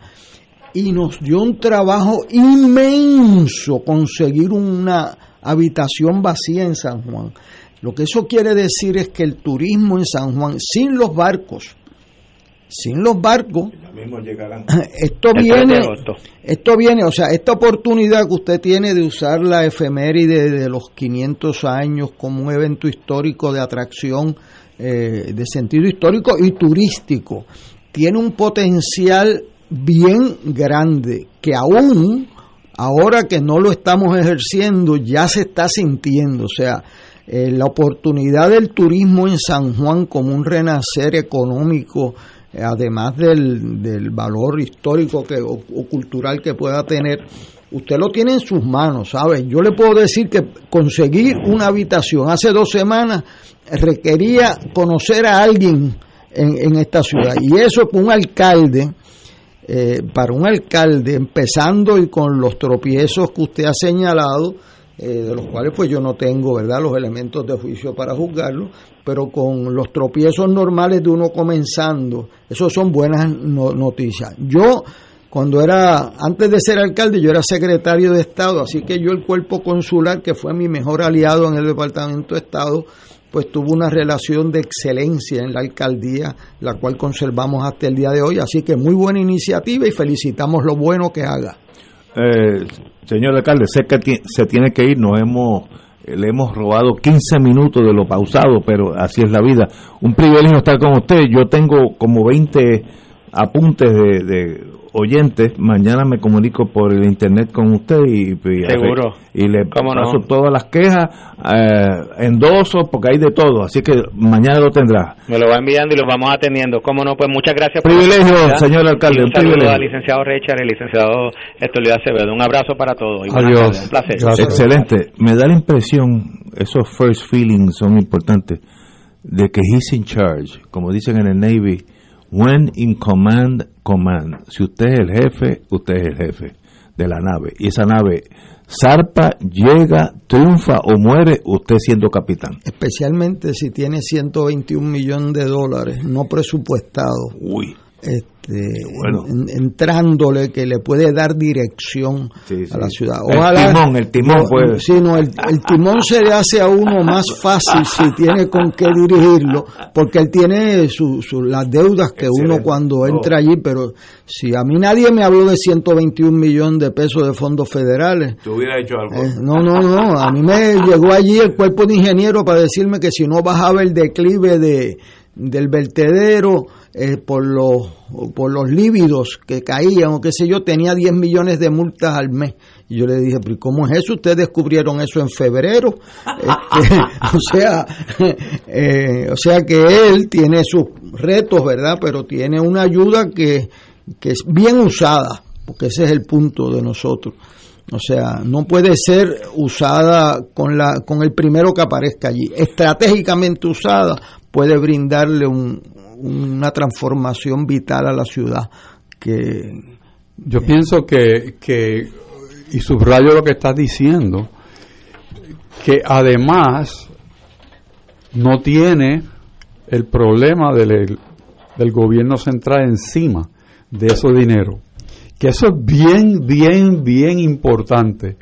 y nos dio un trabajo inmenso conseguir una habitación vacía en San Juan. Lo que eso quiere decir es que el turismo en San Juan, sin los barcos, sin los barcos, esto viene, esto viene, o sea, esta oportunidad que usted tiene de usar la efeméride de los 500 años como un evento histórico de atracción eh, de sentido histórico y turístico, tiene un potencial bien grande que aún ahora que no lo estamos ejerciendo ya se está sintiendo, o sea, eh, la oportunidad del turismo en San Juan como un renacer económico además del, del valor histórico que, o, cultural que pueda tener, usted lo tiene en sus manos, ¿sabe? Yo le puedo decir que conseguir una habitación hace dos semanas requería conocer a alguien en, en esta ciudad. Y eso con un alcalde, eh, para un alcalde, empezando y con los tropiezos que usted ha señalado, eh, de los cuales pues yo no tengo verdad los elementos de juicio para juzgarlo pero con los tropiezos normales de uno comenzando esos son buenas noticias yo cuando era antes de ser alcalde yo era secretario de estado así que yo el cuerpo consular que fue mi mejor aliado en el departamento de estado pues tuvo una relación de excelencia en la alcaldía, la cual conservamos hasta el día de hoy. Así que muy buena iniciativa y felicitamos lo bueno que haga. Eh, señor alcalde, sé que se tiene que ir, nos hemos le hemos robado 15 minutos de lo pausado, pero así es la vida. Un privilegio estar con usted. Yo tengo como 20 apuntes de oyentes, mañana me comunico por el internet con usted y, Seguro. y le paso todas las quejas, eh, endoso, porque hay de todo, así que mañana lo tendrá. Me lo va enviando y lo vamos atendiendo. Cómo no, pues muchas gracias. Privilegio, señor alcalde. un, saludo al licenciado Richard, el licenciado Estolio Acevedo. Un abrazo para todos. Adiós. Un placer. Excelente. Me da la impresión, esos first feelings son importantes, de que he's in charge, como dicen en el Navy When in command, command. Si usted es el jefe, usted es el jefe de la nave. Y esa nave zarpa, llega, triunfa o muere usted siendo capitán. Especialmente si tiene 121 millones de dólares no presupuestados. Uy. Este, entrándole que le puede dar dirección a la ciudad. Ojalá, el timón, el timón puede. el, timón se le hace a uno más fácil si tiene con qué dirigirlo, porque él tiene su, las deudas que uno cuando entra allí, pero si a mí nadie me habló de 121 millones de pesos de fondos federales. ¿Tú hubieras hecho algo? Eh, no, no, no, a mí me llegó allí el cuerpo de ingeniero para decirme que si no bajaba el declive de del vertedero eh, por los por los lívidos que caían o qué sé yo, tenía 10 millones de multas al mes. Y yo le dije, pero ¿cómo es eso? Ustedes descubrieron eso en febrero. Este, o sea, eh, o sea que él tiene sus retos, ¿verdad? Pero tiene una ayuda que, que es bien usada, porque ese es el punto de nosotros. O sea, no puede ser usada con, la, con el primero que aparezca allí. Estratégicamente usada puede brindarle una transformación vital a la ciudad que yo pienso que, que y subrayo lo que estás diciendo que además no tiene el problema del, del gobierno central encima de esos dinero. Que eso es bien bien bien importante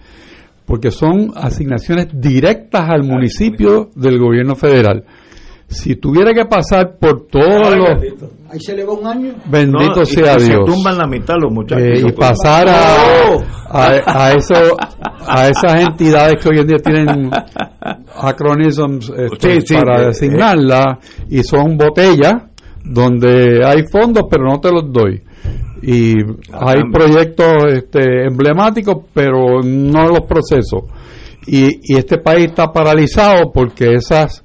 porque son asignaciones directas al municipio del gobierno federal si tuviera que pasar por todos los ahí se le va un año. Bendito sea Dios se tumban la mitad los muchachos eh, y pasar a, a, eso a esas entidades que hoy en día tienen acronismos este, para designarla y son botellas donde hay fondos pero no te los doy. Y hay proyectos este, emblemáticos pero no los procesos y, y este país está paralizado porque esas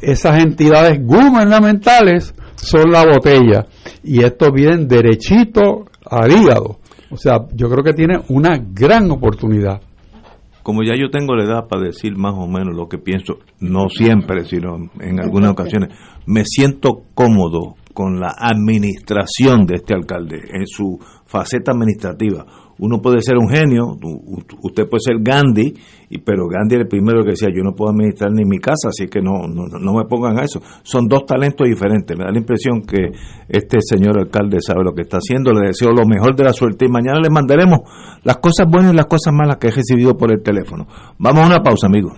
esas entidades gubernamentales son la botella y esto viene derechito al hígado. O sea, yo creo que tiene una gran oportunidad. Como ya yo tengo la edad para decir más o menos lo que pienso, no siempre, sino en algunas ocasiones, me siento cómodo con la administración de este alcalde en su faceta administrativa uno puede ser un genio, usted puede ser Gandhi, pero Gandhi era el primero que decía, yo no puedo administrar ni mi casa, así que no, no, me pongan a eso. Son dos talentos diferentes. Me da la impresión que este señor alcalde sabe lo que está haciendo. Le deseo lo mejor de la suerte y mañana le mandaremos las cosas buenas y las cosas malas que he recibido por el teléfono. Vamos a una pausa, amigos.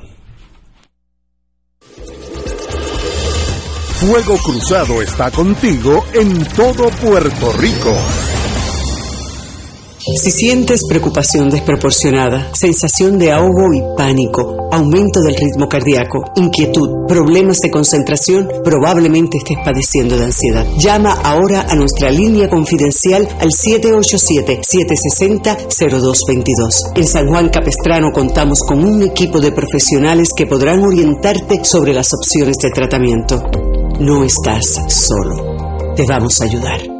Fuego Cruzado está contigo en todo Puerto Rico. Si sientes preocupación desproporcionada, sensación de ahogo y pánico, aumento del ritmo cardíaco, inquietud, problemas de concentración, probablemente estés padeciendo de ansiedad. Llama ahora a nuestra línea confidencial al 787-760-0222. En San Juan Capestrano contamos con un equipo de profesionales que podrán orientarte sobre las opciones de tratamiento. No estás solo. Te vamos a ayudar.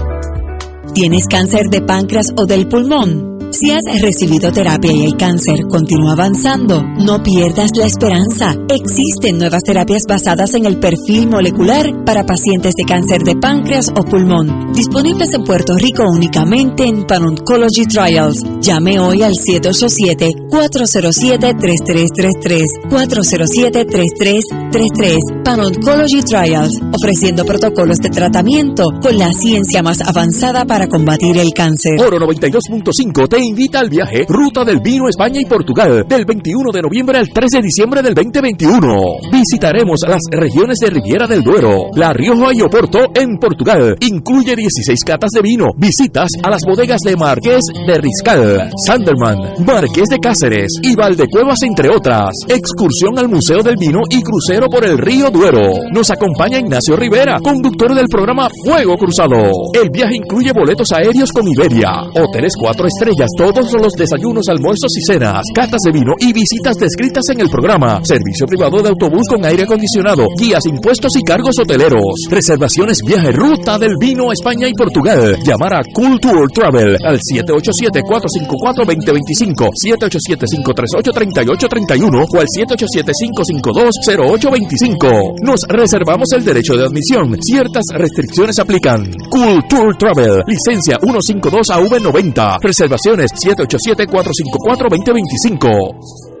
¿Tienes cáncer de páncreas o del pulmón? Si has recibido terapia y el cáncer continúa avanzando, no pierdas la esperanza. Existen nuevas terapias basadas en el perfil molecular para pacientes de cáncer de páncreas o pulmón, disponibles en Puerto Rico únicamente en Pan Oncology Trials. Llame hoy al 787-407-3333, 407-3333, Pan Oncology Trials, ofreciendo protocolos de tratamiento con la ciencia más avanzada para combatir el cáncer. Oro 92.5 te invita al viaje Ruta del Vino España y Portugal del 21 de noviembre al 3 de diciembre del 2021. Visitaremos las regiones de Riviera del Duero, La Rioja y Oporto en Portugal. Incluye 16 catas de vino, visitas a las bodegas de Marqués de Riscal, Sanderman, Marqués de Cáceres y Valdecuevas entre otras. Excursión al Museo del Vino y crucero por el río Duero. Nos acompaña Ignacio Rivera, conductor del programa Fuego Cruzado. El viaje incluye boletos aéreos con Iberia, hoteles cuatro estrellas todos los desayunos, almuerzos y cenas, catas de vino y visitas descritas en el programa. Servicio privado de autobús con aire acondicionado, guías, impuestos y cargos hoteleros. Reservaciones viaje ruta del vino España y Portugal. Llamar a Culture Travel al 787-454-2025, 787-538-3831 o al 787-552-0825. Nos reservamos el derecho de admisión. Ciertas restricciones aplican. Culture Travel, licencia 152AV90. Reservaciones 787-454-2025.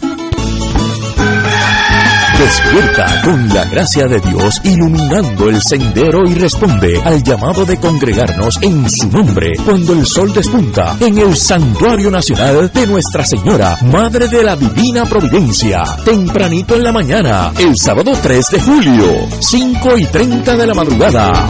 Despierta con la gracia de Dios iluminando el sendero y responde al llamado de congregarnos en su nombre cuando el sol despunta en el Santuario Nacional de Nuestra Señora, Madre de la Divina Providencia, tempranito en la mañana, el sábado 3 de julio, 5 y 30 de la madrugada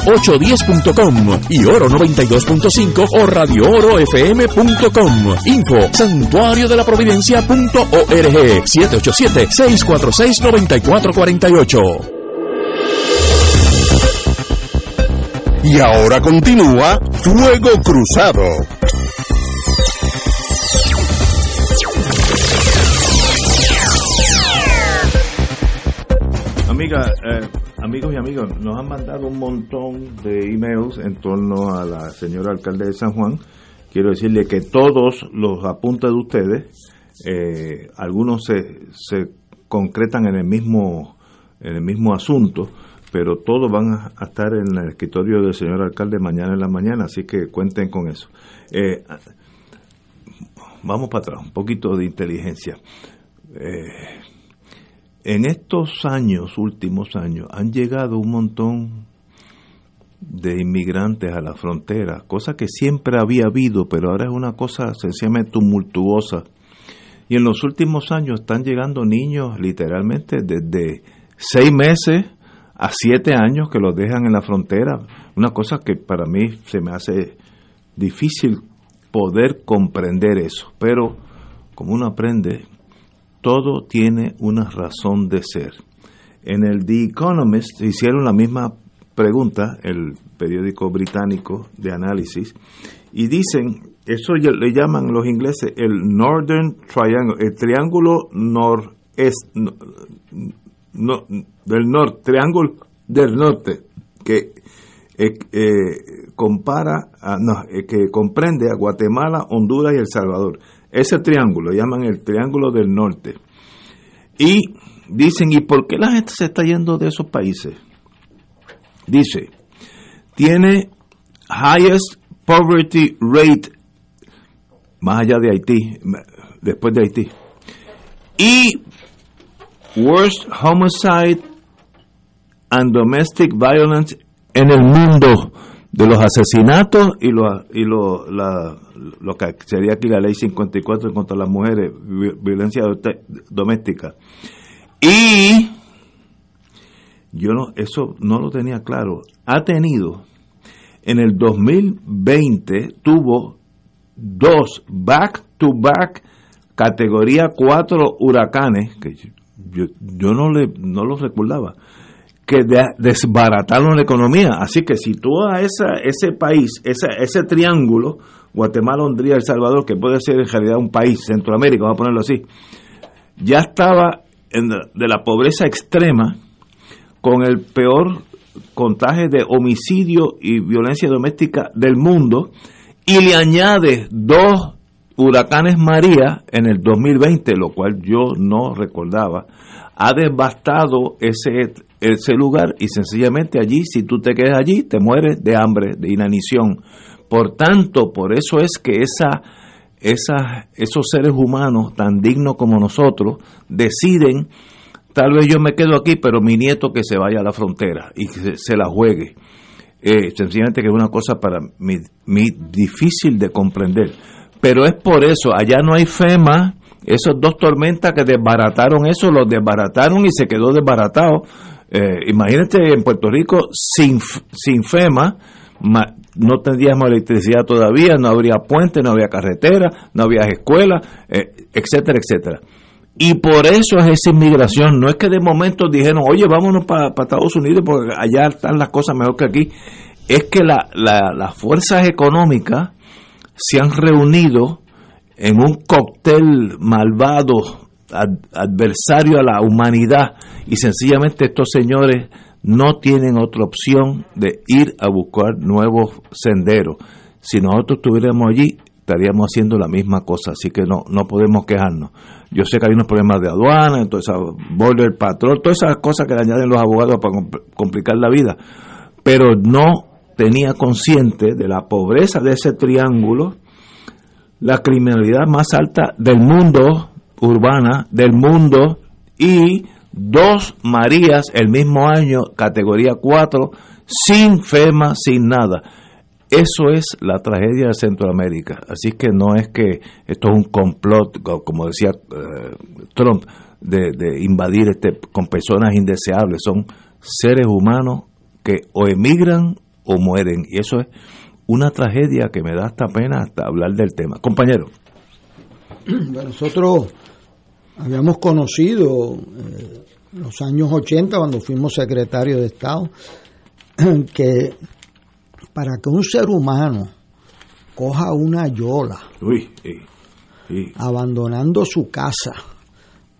810.com y oro 92.5 o radio radioroorofm.com. Info santuario de la providencia.org 787-646-9448. Y ahora continúa Fuego Cruzado. Amiga, eh, Amigos y amigas, nos han mandado un montón de emails en torno a la señora alcalde de San Juan. Quiero decirle que todos los apuntes de ustedes, eh, algunos se, se concretan en el mismo en el mismo asunto, pero todos van a estar en el escritorio del señor alcalde mañana en la mañana, así que cuenten con eso. Eh, vamos para atrás, un poquito de inteligencia. Eh, en estos años, últimos años, han llegado un montón de inmigrantes a la frontera, cosa que siempre había habido, pero ahora es una cosa sencillamente tumultuosa. Y en los últimos años están llegando niños literalmente desde seis meses a siete años que los dejan en la frontera. Una cosa que para mí se me hace difícil poder comprender eso. Pero como uno aprende, todo tiene una razón de ser. En el The Economist hicieron la misma pregunta, el periódico británico de análisis, y dicen, eso le llaman los ingleses el Northern Triangle, el triángulo noreste, no, del norte, triángulo del norte, que eh, eh, compara, no, eh, que comprende a Guatemala, Honduras y El Salvador. Ese triángulo, llaman el triángulo del norte. Y dicen, ¿y por qué la gente se está yendo de esos países? Dice, tiene highest poverty rate más allá de Haití, después de Haití. Y worst homicide and domestic violence en el mundo de los asesinatos y lo, y la, lo que sería aquí la ley 54 contra las mujeres, violencia doméstica. Y yo no, eso no lo tenía claro. Ha tenido, en el 2020 tuvo dos back to back categoría 4 huracanes, que yo, yo no, le, no los recordaba que desbarataron la economía. Así que si tú a esa, ese país, ese, ese triángulo, Guatemala, Honduras, El Salvador, que puede ser en realidad un país, Centroamérica, vamos a ponerlo así, ya estaba de la pobreza extrema con el peor contagio de homicidio y violencia doméstica del mundo y le añade dos huracanes María en el 2020, lo cual yo no recordaba, ha devastado ese, ese lugar y sencillamente allí, si tú te quedas allí, te mueres de hambre, de inanición. Por tanto, por eso es que esos seres humanos tan dignos como nosotros deciden, tal vez yo me quedo aquí, pero mi nieto que se vaya a la frontera y que se, la juegue. Eh, sencillamente que es una cosa para mí, mí difícil de comprender. Pero es por eso, allá no hay FEMA, esos dos tormentas que desbarataron eso, los desbarataron y se quedó desbaratado. Eh, imagínate en Puerto Rico sin, sin FEMA, no tendríamos electricidad todavía, no habría puentes, no habría carretera, no habría escuelas, eh, etcétera, etcétera. Y por eso es esa inmigración. No es que de momento dijeron, oye, vámonos para Estados Unidos porque allá están las cosas mejor que aquí. Es que la, las fuerzas económicas se han reunido en un cóctel malvado, adversario a la humanidad, y sencillamente estos señores no tienen otra opción de ir a buscar nuevos senderos. Si nosotros estuviéramos allí, estaríamos haciendo la misma cosa, así que no, no podemos quejarnos. Yo sé que hay unos problemas de aduana, entonces border patrol, todas esas cosas que le añaden los abogados para complicar la vida, pero no tenía consciente de la pobreza de ese triángulo, la criminalidad más alta del mundo urbana, del mundo, y dos Marías el mismo año, categoría 4, sin FEMA, sin nada. Eso es la tragedia de Centroamérica. Así que no es que esto es un complot, como decía eh, Trump, de, invadir este con personas indeseables. Son seres humanos que o emigran o mueren. Y eso es una tragedia que me da hasta pena hasta hablar del tema. Compañero. nosotros habíamos conocido eh, los años 80 cuando fuimos secretario de Estado que para que un ser humano coja una yola, abandonando su casa,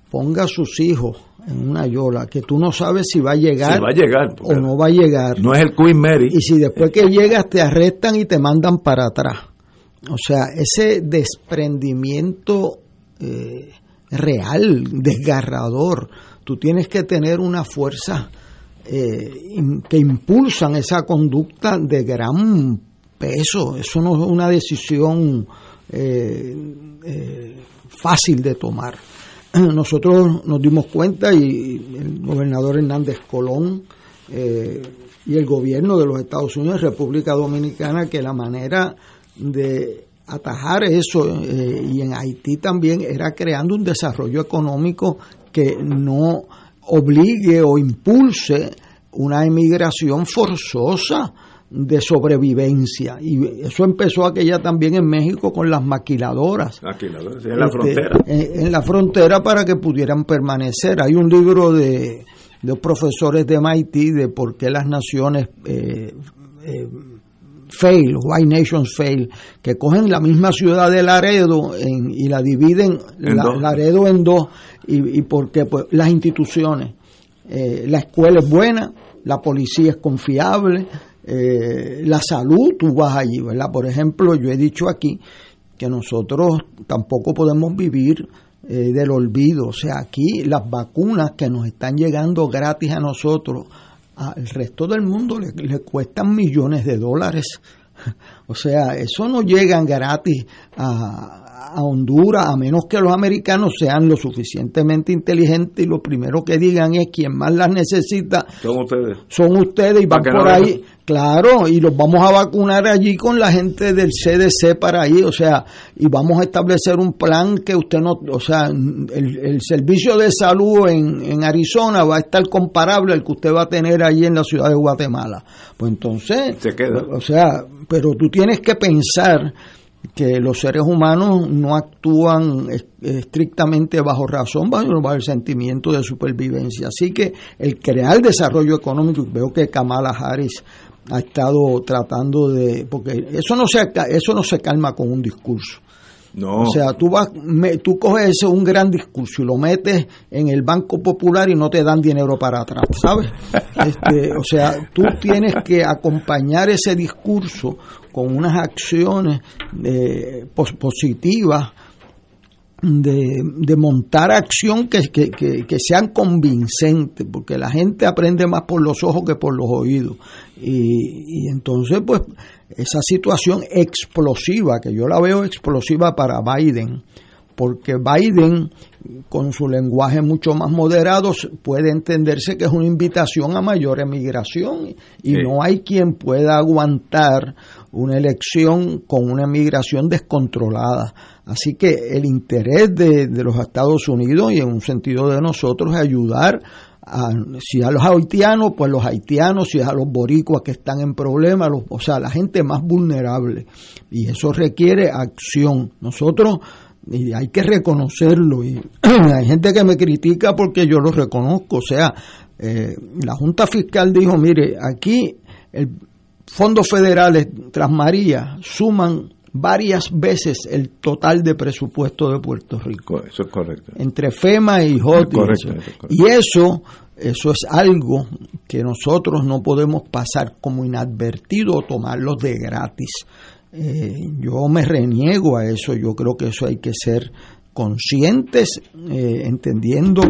ponga a sus hijos en una yola, que tú no sabes si va a llegar, va a llegar o no va a llegar. No es el Queen Mary. Y si después que llegas te arrestan y te mandan para atrás. O sea, ese desprendimiento eh, real, desgarrador, tú tienes que tener una fuerza eh, que impulsan esa conducta de gran peso. Eso no es una decisión eh, eh, fácil de tomar. Nosotros nos dimos cuenta y el gobernador Hernández Colón y el gobierno de los Estados Unidos, República Dominicana, que la manera de atajar eso y en Haití también era creando un desarrollo económico que no obligue o impulse una emigración forzosa de sobrevivencia. Y eso empezó aquella también en México con las maquiladoras. Maquiladoras, en la este, frontera. En, la frontera para que pudieran permanecer. Hay un libro de, de profesores de MIT de por qué las naciones eh, eh, fail, why nations fail, que cogen la misma ciudad de Laredo y la dividen Laredo en dos y, y porque pues las instituciones. Eh, la escuela es buena, la policía es confiable, eh, la salud, tú vas allí, ¿verdad? Por ejemplo, yo he dicho aquí que nosotros tampoco podemos vivir eh, del olvido, o sea, aquí las vacunas que nos están llegando gratis a nosotros, al resto del mundo le, cuestan millones de dólares. O sea, eso no llegan gratis a, a Honduras, a menos que los americanos sean lo suficientemente inteligentes y lo primero que digan es quien más las necesita son ustedes. Son ustedes y van por ahí, claro, y los vamos a vacunar allí con la gente del CDC para ahí, o sea, y vamos a establecer un plan que usted no, o sea, el, servicio de salud en, en Arizona va a estar comparable al que usted va a tener allí en la ciudad de Guatemala. Pues entonces, Se queda. o sea, pero tú tienes que pensar que los seres humanos no actúan estrictamente bajo razón, bajo el sentimiento de supervivencia. Así que el crear desarrollo económico, veo que Kamala Harris ha estado tratando de, porque eso no se, eso no se calma con un discurso. No. O sea, tú vas, me- tú coges un gran discurso y lo metes en el Banco Popular y no te dan dinero para atrás, ¿sabes? Este, o sea, tú tienes que acompañar ese discurso con unas acciones eh, pos- positivas de, de montar acción que, que, que- que sean convincentes, porque la gente aprende más por los ojos que por los oídos. Y, y entonces, pues, esa situación explosiva, que yo la veo explosiva para Biden, porque Biden, con su lenguaje mucho más moderado, puede entenderse que es una invitación a mayor emigración y Sí. no hay quien pueda aguantar una elección con una emigración descontrolada. Así que el interés de, de los Estados Unidos y en un sentido de nosotros es ayudar a, si a los haitianos, pues los haitianos, si es a los boricuas que están en problemas, los- o sea, la gente más vulnerable. Y eso requiere acción. Nosotros, y hay que reconocerlo, y hay gente que me critica porque yo lo reconozco. O sea, eh, la Junta Fiscal dijo, mire, aquí el fondos federales tras María suman varias veces el total de presupuesto de Puerto Rico Eso es correcto. entre FEMA y eso. eso es y eso eso es algo que nosotros no podemos pasar como inadvertido o tomarlo de gratis Eh, yo me reniego a eso yo creo que eso hay que ser conscientes eh, entendiendo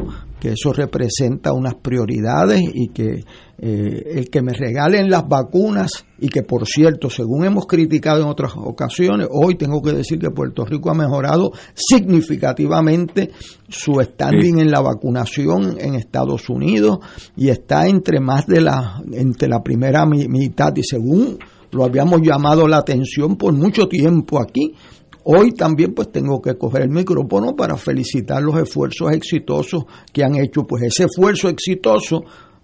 que eso representa unas prioridades y que eh, el que me regalen las vacunas y que por cierto, según hemos criticado en otras ocasiones, hoy tengo que decir que Puerto Rico ha mejorado significativamente su standing en la vacunación en Estados Unidos y está entre más de la entre la primera mi- mitad y según lo habíamos llamado la atención por mucho tiempo aquí. Hoy también pues tengo que coger el micrófono para felicitar los esfuerzos exitosos que han hecho. Pues ese esfuerzo exitoso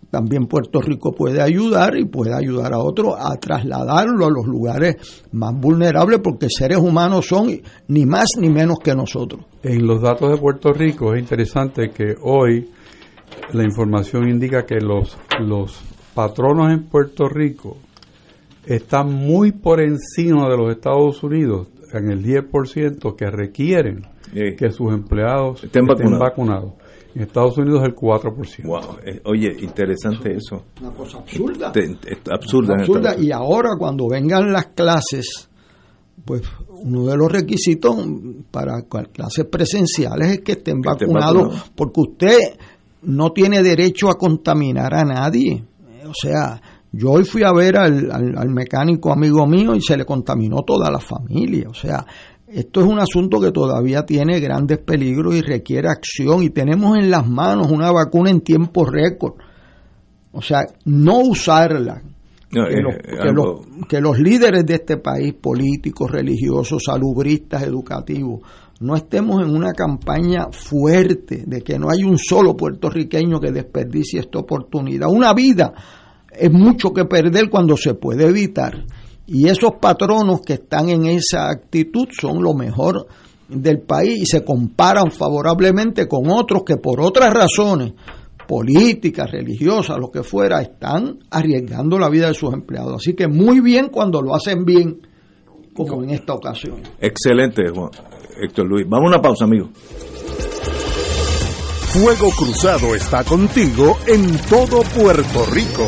también Puerto Rico puede ayudar y puede ayudar a otros a trasladarlo a los lugares más vulnerables porque seres humanos son ni más ni menos que nosotros. En los datos de Puerto Rico es interesante que hoy la información indica que los, los patronos en Puerto Rico están muy por encima de los Estados Unidos en el 10% que requieren Sí. que sus empleados Estén vacunados. vacunados. En Estados Unidos el 4%. Wow. Eh, Oye, interesante eso. Una cosa absurda. Te- te- absurda. Y ahora cuando vengan las clases, pues uno de los requisitos para clases presenciales es que estén Que estén vacunados, vacunados. porque usted no tiene derecho a contaminar a nadie. O sea, yo hoy fui a ver al, al- al mecánico amigo mío y se le contaminó toda la familia. O sea, esto es un asunto que todavía tiene grandes peligros y requiere acción y tenemos en las manos una vacuna en tiempo récord. O sea, no usarla, No, que, eh, los, eh, que algo- los- que los líderes de este país, políticos, religiosos, salubristas, educativos, no estemos en una campaña fuerte de que no hay un solo puertorriqueño que desperdicie esta oportunidad. Una vida es mucho que perder cuando se puede evitar. Y esos patronos que están en esa actitud son lo mejor del país y se comparan favorablemente con otros que por otras razones políticas, religiosas, lo que fuera, están arriesgando la vida de sus empleados. Así que muy bien cuando lo hacen bien, como en esta ocasión. Excelente, Juan- Héctor Luis. Vamos a una pausa, amigo. Fuego Cruzado está contigo en todo Puerto Rico.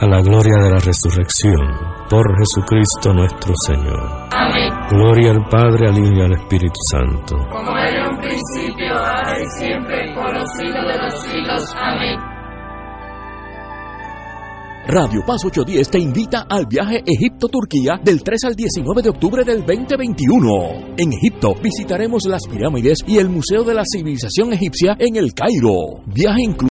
a la gloria de la resurrección, por Jesucristo nuestro Señor. Amén. Gloria al Padre, al Hijo y al Espíritu Santo. Como era en un principio, ahora y siempre, por los siglos de los siglos. Amén. Radio Paz 810 te invita al viaje Egipto-Turquía del 3 al 19 de octubre del 2021. En Egipto visitaremos las pirámides y el Museo de la Civilización Egipcia en el Cairo. Viaje incluido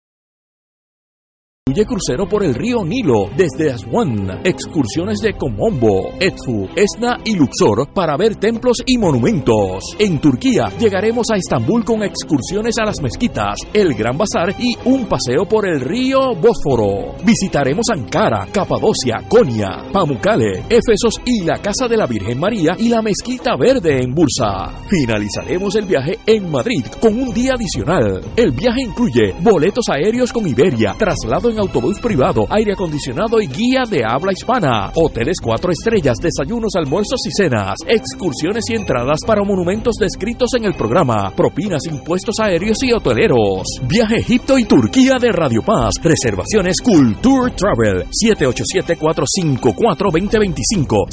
Incluye crucero por el río Nilo desde Aswan, excursiones de Komombo, Edfu, Esna y Luxor para ver templos y monumentos. En Turquía llegaremos a Estambul con excursiones a las mezquitas, el Gran Bazar y un paseo por el río Bósforo. Visitaremos Ankara, Capadocia, Konya, Pamukkale, Éfesos y la Casa de la Virgen María y la Mezquita Verde en Bursa. Finalizaremos el viaje en Madrid con un día adicional. El viaje incluye boletos aéreos con Iberia, traslado en autobús privado, aire acondicionado y guía de habla hispana. Hoteles cuatro estrellas, desayunos, almuerzos y cenas, excursiones y entradas para monumentos descritos en el programa, propinas, impuestos aéreos y hoteleros. Viaje Egipto y Turquía de Radio Paz. Reservaciones Culture Travel 787-454-2025,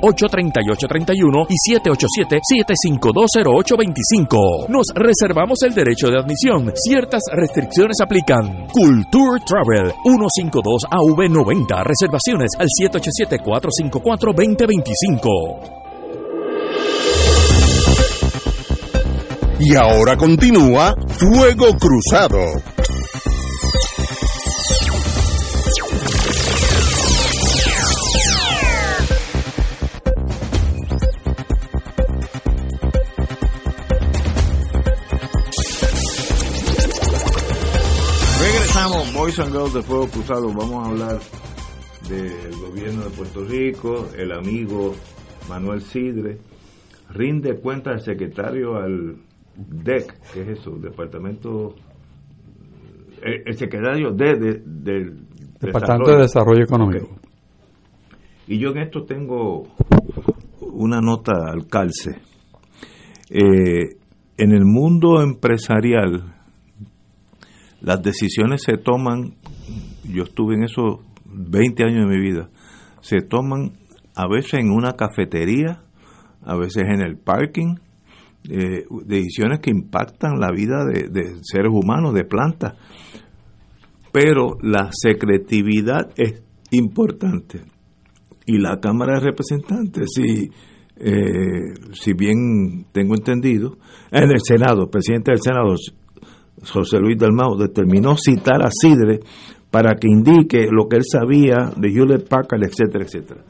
787-538-3831 y 787-7520825. Nos reservamos el derecho de admisión. Ciertas restricciones aplican. Culture Travel 152AV90. Reservaciones al 787-454-2025. Y ahora continúa Fuego Cruzado. Regresamos, Boys and Girls de Fuego Cruzado. Vamos a hablar del gobierno de Puerto Rico, el amigo Manuel Sidre. Rinde cuenta el secretario al DEC, que es eso, Departamento. El, el secretario de, de- del Departamento de Desarrollo Económico. Y yo en esto tengo una nota al calce. Eh, en el mundo empresarial, las decisiones se toman, yo estuve en eso 20 años de mi vida, se toman a veces en una cafetería, a veces en el parking, eh, decisiones que impactan la vida de, seres humanos, de plantas. Pero la secretividad es importante. Y la Cámara de Representantes, si, eh, si bien tengo entendido, en el Senado, presidente del Senado, José Luis Dalmau, determinó citar a Sidre para que indique lo que él sabía de Hewlett Packard, etcétera, etcétera.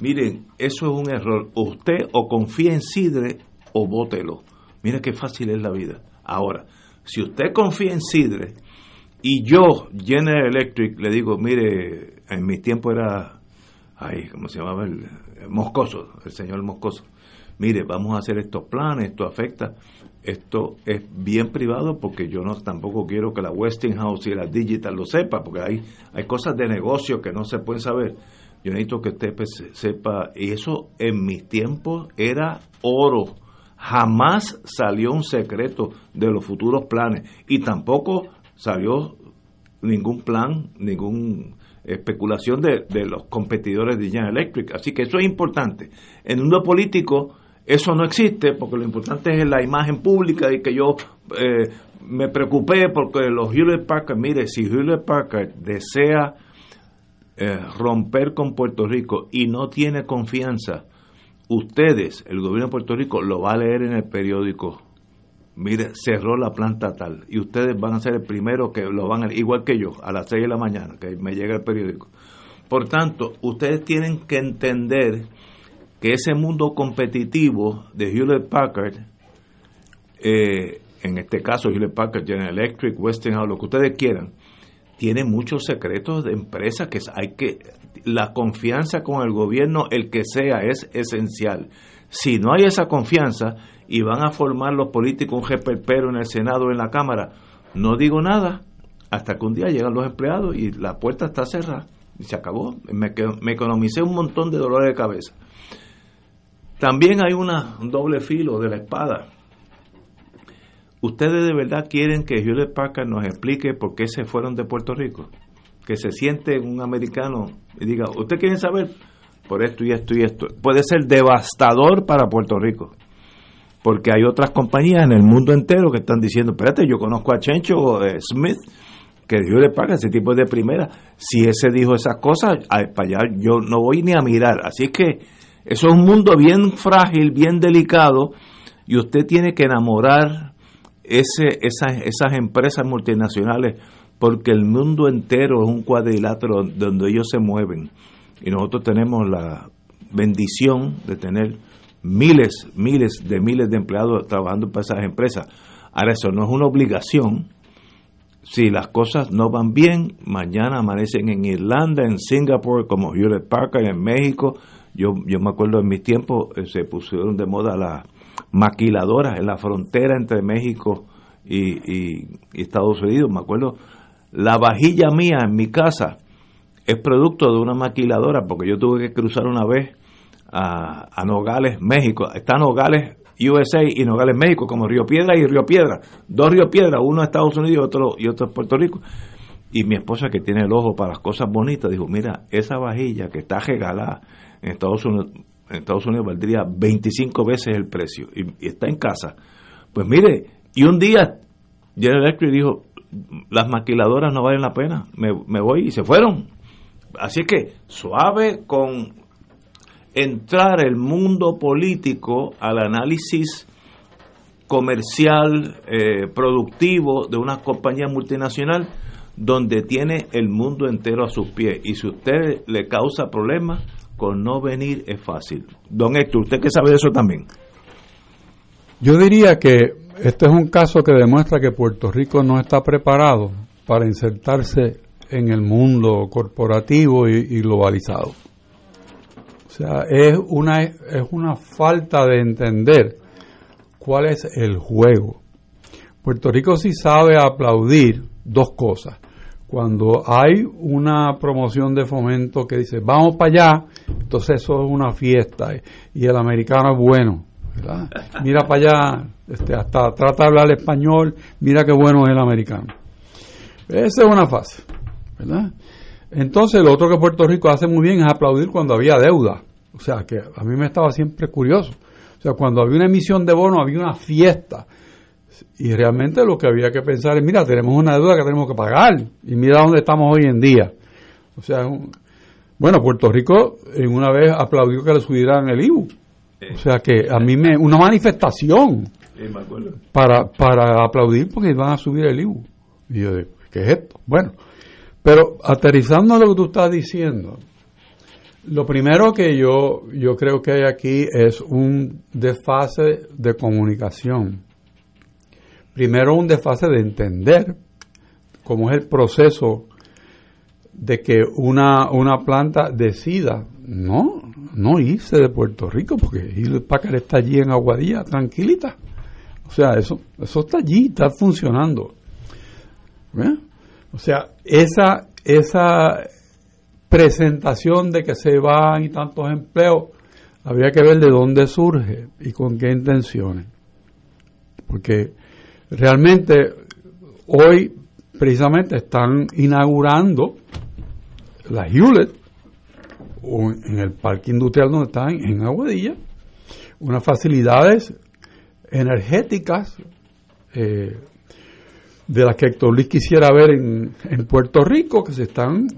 Miren, eso es un error. Usted o confía en Sidre o bótelo. Mira qué fácil es la vida. Ahora, si usted confía en Sidre y yo, General Electric, le digo, mire, en mi tiempo era, ay, ¿cómo se llamaba? El, el Moscoso, el señor Moscoso. Mire, vamos a hacer estos planes, esto afecta. Esto es bien privado porque yo no tampoco quiero que la Westinghouse y la Digital lo sepa, porque hay, hay cosas de negocio que no se pueden saber. Yo necesito que usted pues, sepa, y eso en mis tiempos era oro. Jamás salió un secreto de los futuros planes y tampoco salió ningún plan, ninguna especulación de, de los competidores de General Electric. Así que eso es importante. En un mundo político eso no existe porque lo importante es la imagen pública y que yo eh, me preocupé porque los Hewlett Packard, mire, si Hewlett Packard desea eh, romper con Puerto Rico y no tiene confianza ustedes, el gobierno de Puerto Rico, lo va a leer en el periódico. Mire, cerró la planta tal. Y ustedes van a ser el primero que lo van a igual que yo, a las 6 de la mañana, que me llega el periódico. Por tanto, ustedes tienen que entender que ese mundo competitivo de Hewlett Packard, eh, en este caso Hewlett Packard, General Electric, Westinghouse, lo que ustedes quieran, tiene muchos secretos de empresa que hay que la confianza con el gobierno, el que sea, es esencial. Si no hay esa confianza y van a formar los políticos un pero en el Senado o en la Cámara, no digo nada hasta que un día llegan los empleados y la puerta está cerrada y se acabó. Me, me economicé un montón de dolores de cabeza. También hay una, un doble filo de la espada. ¿Ustedes de verdad quieren que Hewlett Packard nos explique por qué se fueron de Puerto Rico? Que se siente un americano y diga, ¿usted quiere saber? Por esto y esto y esto. Puede ser devastador para Puerto Rico. Porque hay otras compañías en el mundo entero que están diciendo, espérate, yo conozco a Chencho eh, Smith, que Hewlett Packard, ese tipo de primera. Si ese dijo esas cosas, para allá yo no voy ni a mirar. Así que eso es un mundo bien frágil, bien delicado, y usted tiene que enamorar ese, esas, esas empresas multinacionales, porque el mundo entero es un cuadrilátero donde ellos se mueven. Y nosotros tenemos la bendición de tener miles, miles de miles de empleados trabajando para esas empresas. Ahora, eso no es una obligación. Si las cosas no van bien, mañana amanecen en Irlanda, en Singapur, como Hewlett Packard, en México. Yo, yo me acuerdo en mis tiempos eh, se pusieron de moda las maquiladoras en la frontera entre México y, Estados Unidos. Me acuerdo, la vajilla mía en mi casa es producto de una maquiladora, porque yo tuve que cruzar una vez a, Nogales, México. Está Nogales, USA y Nogales, México, como Río Piedra y Río Piedra. Dos Río Piedra, uno en Estados Unidos y otro, y otro Puerto Rico. Y mi esposa, que tiene el ojo para las cosas bonitas, dijo, mira, esa vajilla que está regalada en Estados Unidos, en Estados Unidos valdría 25 veces el precio y, está en casa. Pues mire, y un día General Electric dijo, las maquiladoras no valen la pena, me, me voy y se fueron. Así que suave con entrar el mundo político al análisis comercial, eh, productivo de una compañía multinacional donde tiene el mundo entero a sus pies. Y si usted le causa problemas, con no venir es fácil. Don Héctor, ¿usted qué sabe de eso también? Yo diría que este es un caso que demuestra que Puerto Rico no está preparado para insertarse en el mundo corporativo y, globalizado. O sea, es una, es una falta de entender cuál es el juego. Puerto Rico sí sabe aplaudir dos cosas cuando hay una promoción de fomento que dice vamos para allá, entonces eso es una fiesta y el americano es bueno. Mira para allá, este, hasta trata de hablar español, mira qué bueno es el americano. Esa es una fase. ¿verdad? Entonces, lo otro que Puerto Rico hace muy bien es aplaudir cuando había deuda. O sea, que a mí me estaba siempre curioso. O sea, cuando había una emisión de bonos, había una fiesta. Y realmente lo que había que pensar es, mira, tenemos una deuda que tenemos que pagar y mira dónde estamos hoy en día. O sea, bueno, Puerto Rico en una vez aplaudió que le subieran el IBU. O sea que a mí me una manifestación para para aplaudir porque van a subir el IBU. Y yo digo, ¿qué es esto? Bueno, pero aterrizando a lo que tú estás diciendo, lo primero que yo yo creo que hay aquí es un desfase de comunicación primero un desfase de entender cómo es el proceso de que una, una planta decida no, no irse de Puerto Rico, porque el Packard está allí en Aguadilla, tranquilita. O sea, eso, eso está allí, está funcionando. O sea, esa, esa presentación de que se van y tantos empleos, habría que ver de dónde surge y con qué intenciones. Porque Realmente hoy precisamente están inaugurando la Hewlett en el parque industrial donde están en Aguadilla unas facilidades energéticas eh, de las que Héctor Luis quisiera ver en, Puerto Rico que se están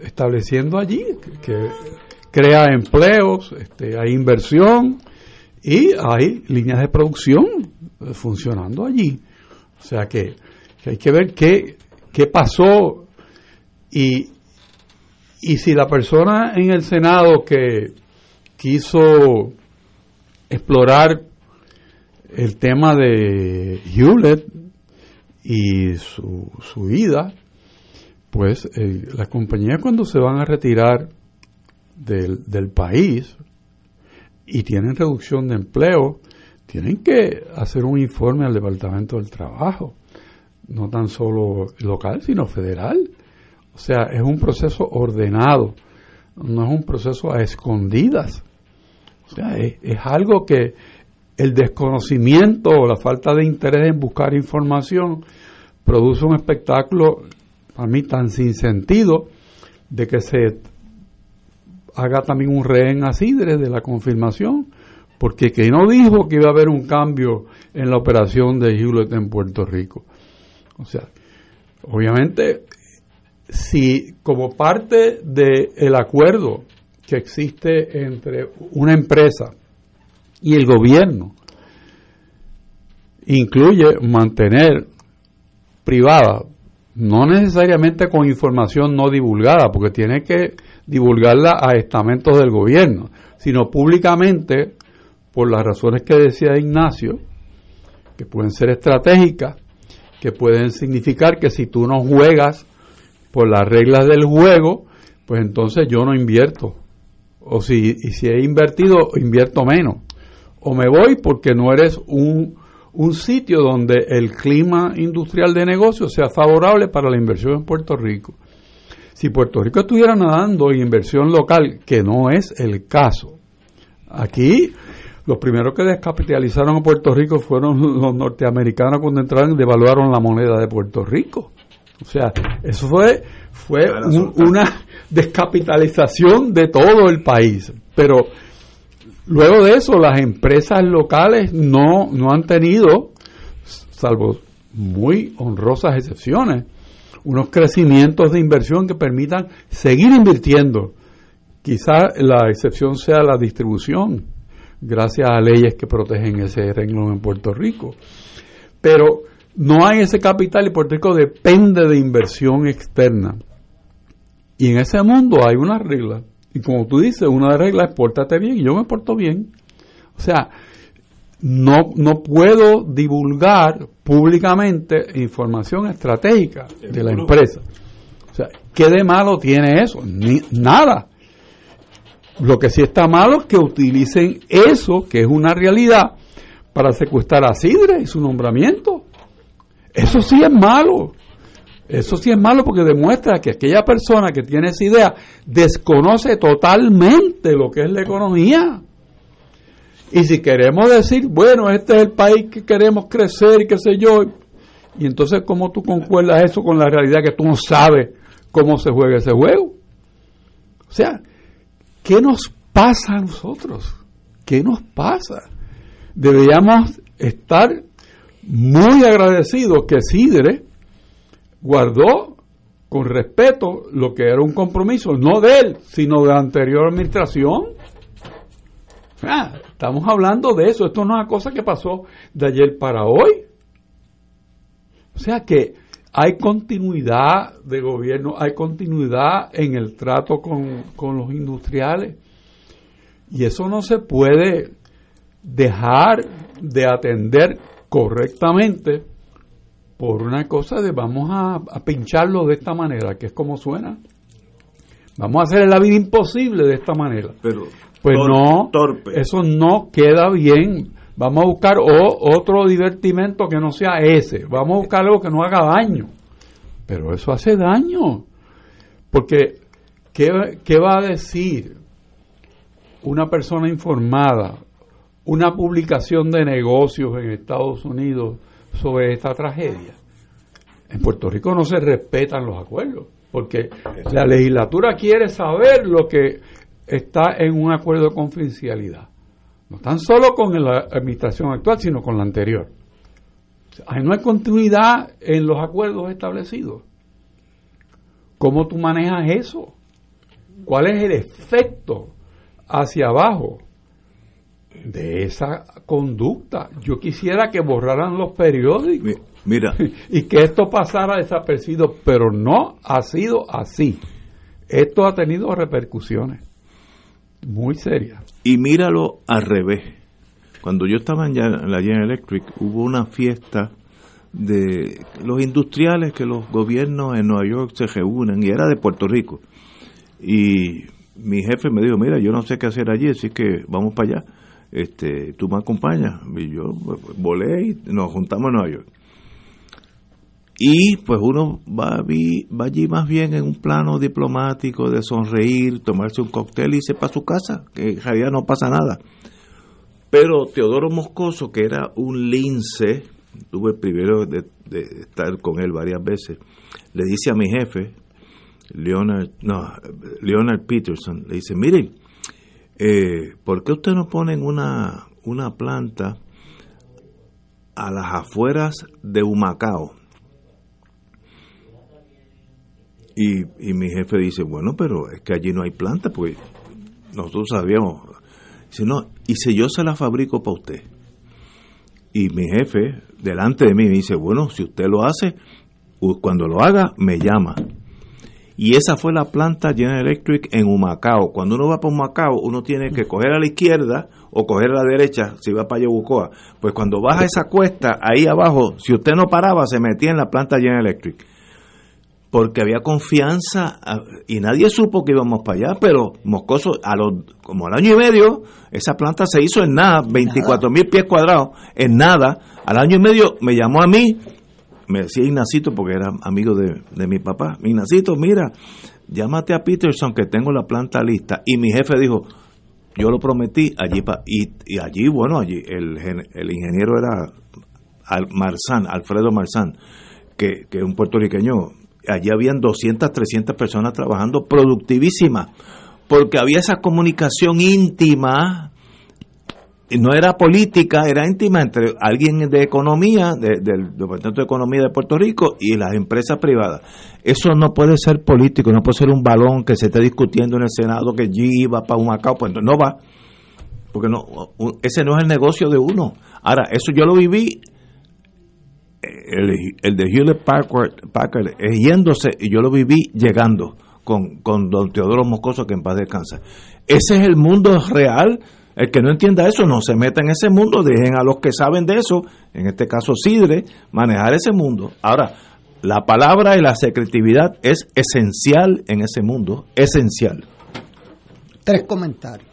estableciendo allí que, crea empleos, este, hay inversión y hay líneas de producción eh, funcionando allí. O sea que, hay que ver qué, qué pasó y, y si la persona en el Senado que quiso explorar el tema de Hewlett y su, su ida, pues las compañías cuando se van a retirar del, del país y tienen reducción de empleo, tienen que hacer un informe al Departamento del Trabajo, no tan solo local, sino federal. O sea, es un proceso ordenado, no es un proceso a escondidas. O sea, es, algo que el desconocimiento o la falta de interés en buscar información produce un espectáculo a mí tan sin sentido de que se haga también un rehén a Sidre de la confirmación, porque que no dijo que iba a haber un cambio en la operación de Hewlett en Puerto Rico. O sea, obviamente, si como parte del acuerdo que existe entre una empresa y el gobierno, incluye mantener privada no necesariamente con información no divulgada, porque tiene que divulgarla a estamentos del gobierno, sino públicamente por las razones que decía Ignacio, que pueden ser estratégicas, que pueden significar que si tú no juegas por las reglas del juego, pues entonces yo no invierto. O si, y si he invertido, invierto menos. O me voy porque no eres un un sitio donde el clima industrial de negocio sea favorable para la inversión en Puerto Rico. Si Puerto Rico estuviera nadando en inversión local, que no es el caso, aquí los primeros que descapitalizaron a Puerto Rico fueron los norteamericanos cuando entraron y devaluaron la moneda de Puerto Rico. O sea, eso fue, fue una descapitalización de todo el país. Pero Luego de eso, las empresas locales no, no han tenido, salvo muy honrosas excepciones, unos crecimientos de inversión que permitan seguir invirtiendo. Quizá la excepción sea la distribución, gracias a leyes que protegen ese renglón en Puerto Rico. Pero no hay ese capital y Puerto Rico depende de inversión externa. Y en ese mundo hay unas reglas y como tú dices, una regla es pórtate bien y yo me porto bien. O sea, no, no puedo divulgar públicamente información estratégica de la empresa. O sea, ¿qué de malo tiene eso? Ni, nada. Lo que sí está malo es que utilicen eso, que es una realidad, para secuestrar a Sidre y su nombramiento. Eso sí es malo. Eso sí es malo porque demuestra que aquella persona que tiene esa idea desconoce totalmente lo que es la economía. Y si queremos decir, bueno, este es el país que queremos crecer y qué sé yo, y entonces cómo tú concuerdas eso con la realidad que tú no sabes cómo se juega ese juego. O sea, ¿qué nos pasa a nosotros? ¿Qué nos pasa? Deberíamos estar muy agradecidos que Sidre guardó con respeto lo que era un compromiso, no de él, sino de la anterior administración. Ah, estamos hablando de eso, esto no es una cosa que pasó de ayer para hoy. O sea que hay continuidad de gobierno, hay continuidad en el trato con, con los industriales. Y eso no se puede dejar de atender correctamente por una cosa de vamos a, pincharlo de esta manera, que es como suena. Vamos a hacer la vida imposible de esta manera. Pero pues no, eso no queda bien. Vamos a buscar otro divertimento que no sea ese. Vamos a buscar algo que no haga daño. Pero eso hace daño. Porque, ¿qué, qué va a decir una persona informada? Una publicación de negocios en Estados Unidos sobre esta tragedia. En Puerto Rico no se respetan los acuerdos, porque la legislatura quiere saber lo que está en un acuerdo de confidencialidad. No tan solo con la administración actual, sino con la anterior. no hay continuidad en los acuerdos establecidos. ¿Cómo tú manejas eso? ¿Cuál es el efecto hacia abajo de esa conducta. Yo quisiera que borraran los periódicos. Mira. Y que esto pasara desapercibido, pero no ha sido así. Esto ha tenido repercusiones muy serias. Y míralo al revés. Cuando yo estaba en la General Electric, hubo una fiesta de los industriales que los gobiernos en Nueva York se reúnen, y era de Puerto Rico. Y mi jefe me dijo, mira, yo no sé qué hacer allí, así que vamos para allá. Este, tú me acompañas. Y yo volé y nos juntamos en Nueva York. Y pues uno va, allí más bien en un plano diplomático de sonreír, tomarse un cóctel y irse para su casa, que en realidad no pasa nada. Pero Teodoro Moscoso, que era un lince, tuve el primero de, estar con él varias veces, le dice a mi jefe, Leonard, no, Leonard Peterson, le dice, miren, eh, ¿por qué usted no ponen una, una planta a las afueras de Humacao? Y, y mi jefe dice, bueno, pero es que allí no hay planta, pues nosotros sabíamos. Dice, no, y si yo se la fabrico para usted. Y mi jefe, delante de mí, me dice, bueno, si usted lo hace, cuando lo haga, me llama. Y esa fue la planta General Electric en Humacao. Cuando uno va para Humacao, uno tiene que coger a la izquierda o coger a la derecha si va para Yabucoa. Pues cuando baja esa cuesta, ahí abajo, si usted no paraba, se metía en la planta General Electric porque había confianza y nadie supo que íbamos para allá, pero Moscoso, a los, como al año y medio, esa planta se hizo en nada, 24 mil pies cuadrados, en nada. Al año y medio me llamó a mí, me decía Ignacito, porque era amigo de, mi papá, Ignacito, mira, llámate a Peterson que tengo la planta lista. Y mi jefe dijo, yo lo prometí allí, pa, y, y, allí, bueno, allí el, el ingeniero era Marzán, Alfredo Marzán, que, que es un puertorriqueño allí habían 200, 300 personas trabajando productivísimas, porque había esa comunicación íntima, no era política, era íntima entre alguien de economía, del Departamento de Economía de Puerto Rico y las empresas privadas. Eso no puede ser político, no puede ser un balón que se esté discutiendo en el Senado que allí va para un Macao, pues no va, porque no, ese no es el negocio de uno. Ahora, eso yo lo viví el, de Hewlett Packard, Packard es yéndose y yo lo viví llegando con, con don Teodoro Moscoso, que en paz descansa. Ese es el mundo real. El que no entienda eso no se meta en ese mundo, dejen a los que saben de eso, en este caso Sidre, manejar ese mundo. Ahora, la palabra y la secretividad es esencial en ese mundo, esencial. Tres comentarios.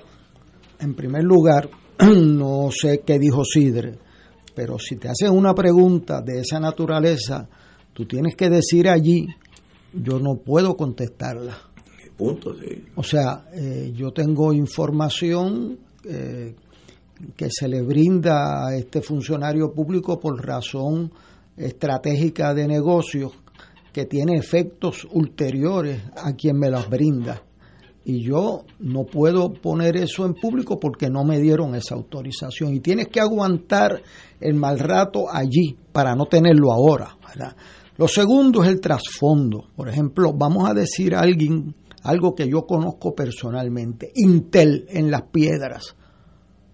En primer lugar, no sé qué dijo Sidre pero si te hacen una pregunta de esa naturaleza, tú tienes que decir allí, yo no puedo contestarla. Punto, sí. O sea, eh, yo tengo información eh, que se le brinda a este funcionario público por razón estratégica de negocios que tiene efectos ulteriores a quien me las brinda y yo no puedo poner eso en público porque no me dieron esa autorización y tienes que aguantar el mal rato allí para no tenerlo ahora. Lo segundo es el trasfondo. Por ejemplo, vamos a decir a alguien algo que yo conozco personalmente, Intel en las piedras.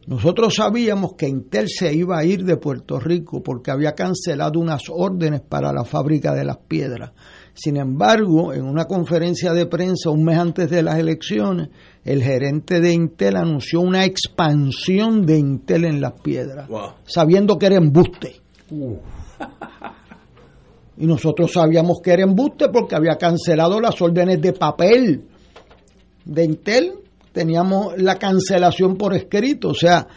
Nosotros sabíamos que Intel se iba a ir de Puerto Rico porque había cancelado unas órdenes para la fábrica de las piedras. Sin embargo, en una conferencia de prensa un mes antes de las elecciones, el gerente de Intel anunció una expansión de Intel en las piedras, sabiendo que era embuste. y nosotros sabíamos que era embuste porque había cancelado las órdenes de papel de Intel. Teníamos la cancelación por escrito, o sea,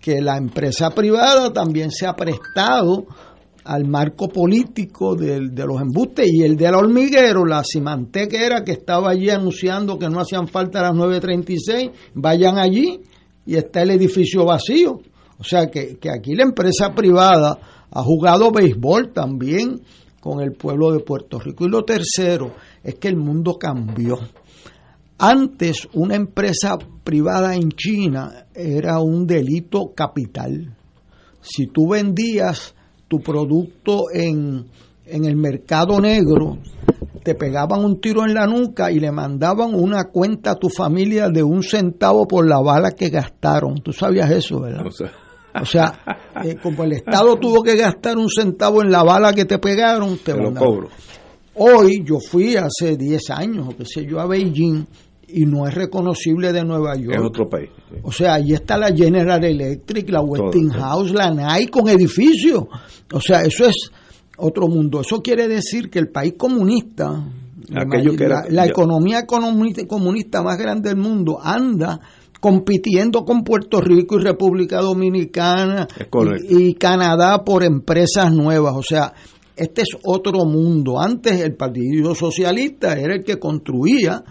que la empresa privada también se ha prestado al marco político de, los embustes y el del hormiguero, la que era que estaba allí anunciando que no hacían falta las 9.36, vayan allí y está el edificio vacío. O sea que, que aquí la empresa privada ha jugado béisbol también con el pueblo de Puerto Rico. Y lo tercero es que el mundo cambió. Antes una empresa privada en China era un delito capital. Si tú vendías tu producto en, en el mercado negro, te pegaban un tiro en la nuca y le mandaban una cuenta a tu familia de un centavo por la bala que gastaron. Tú sabías eso, ¿verdad? O sea, eh, como el Estado tuvo que gastar un centavo en la bala que te pegaron, te, Te lo cobro. Hoy yo fui hace 10 años, o qué sé yo, a Beijing y no es reconocible de Nueva York. En otro país. O sea, ahí está la General Electric, la Westinghouse, la Nike con edificios. O sea, eso es otro mundo. Eso quiere decir que el país comunista, la, Aquello que era- la- la ya. economía comunista más grande del mundo, anda compitiendo con Puerto Rico y República Dominicana y Canadá por empresas nuevas. O sea, este es otro mundo. Antes el Partido Socialista era el que construía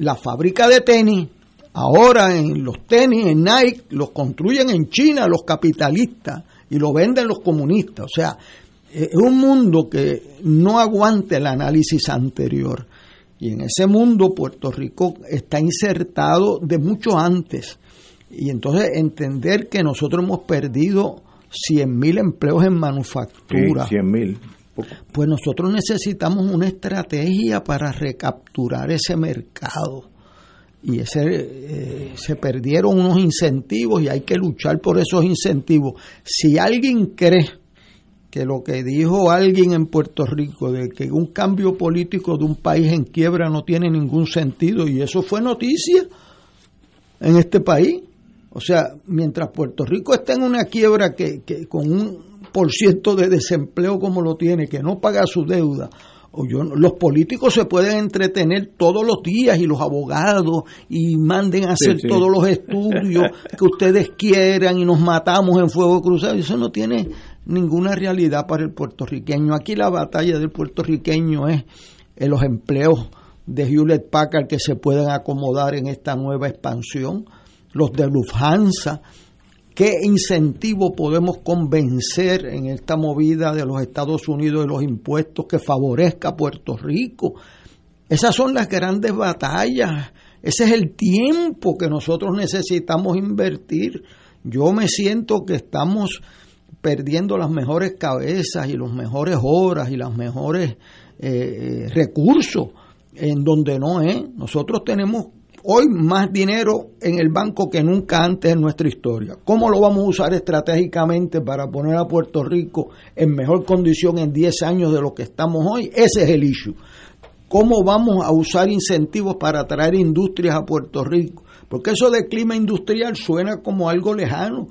la fábrica de tenis. Ahora en los tenis, en Nike, los construyen en China los capitalistas y lo venden los comunistas. O sea, es un mundo que no aguanta el análisis anterior. Y en ese mundo Puerto Rico está insertado de mucho antes. Y entonces entender que nosotros hemos perdido 100.000 empleos en manufactura. 100 mil. Pues nosotros necesitamos una estrategia para recapturar ese mercado. Y ese, eh, se perdieron unos incentivos y hay que luchar por esos incentivos. Si alguien cree que lo que dijo alguien en Puerto Rico de que un cambio político de un país en quiebra no tiene ningún sentido, y eso fue noticia en este país. O sea, mientras Puerto Rico está en una quiebra que, que con un por ciento de desempleo como lo tiene, que no paga su deuda, o yo, los políticos se pueden entretener todos los días y los abogados y manden a Sí, hacer sí. todos los estudios que ustedes quieran y nos matamos en fuego cruzado. Eso no tiene ninguna realidad para el puertorriqueño. Aquí la batalla del puertorriqueño es en los empleos de Hewlett Packard que se pueden acomodar en esta nueva expansión, los de Lufthansa, qué incentivo podemos convencer en esta movida de los Estados Unidos de los impuestos que favorezca a Puerto Rico. Esas son las grandes batallas. Ese es el tiempo que nosotros necesitamos invertir. Yo me siento que estamos perdiendo las mejores cabezas y las mejores horas y los mejores eh, eh, recursos en donde no es. Nosotros tenemos hoy más dinero en el banco que nunca antes en nuestra historia. ¿Cómo lo vamos a usar estratégicamente para poner a Puerto Rico en mejor condición en 10 años de lo que estamos hoy? Ese es el issue. ¿Cómo vamos a usar incentivos para atraer industrias a Puerto Rico? Porque eso de clima industrial suena como algo lejano.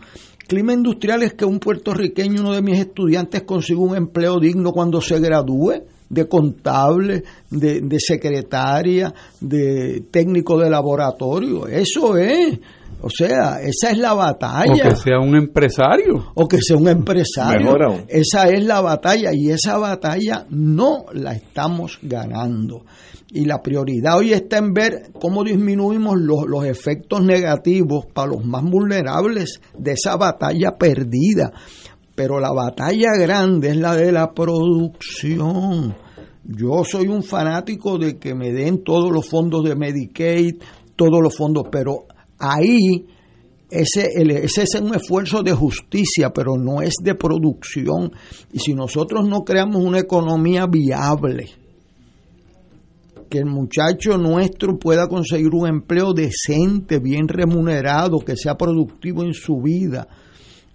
Clima industrial es que un puertorriqueño, uno de mis estudiantes, consiga un empleo digno cuando se gradúe de contable, de, de secretaria, de técnico de laboratorio. Eso es. O sea, esa es la batalla. O que sea un empresario. O que sea un empresario. Mejor aún. Esa es la batalla y esa batalla no la estamos ganando. Y la prioridad hoy está en ver cómo disminuimos los, los efectos negativos para los más vulnerables de esa batalla perdida. Pero la batalla grande es la de la producción. Yo soy un fanático de que me den todos los fondos de Medicaid, todos los fondos, pero ahí ese, ese es un esfuerzo de justicia, pero no es de producción. Y si nosotros no creamos una economía viable, que el muchacho nuestro pueda conseguir un empleo decente, bien remunerado, que sea productivo en su vida,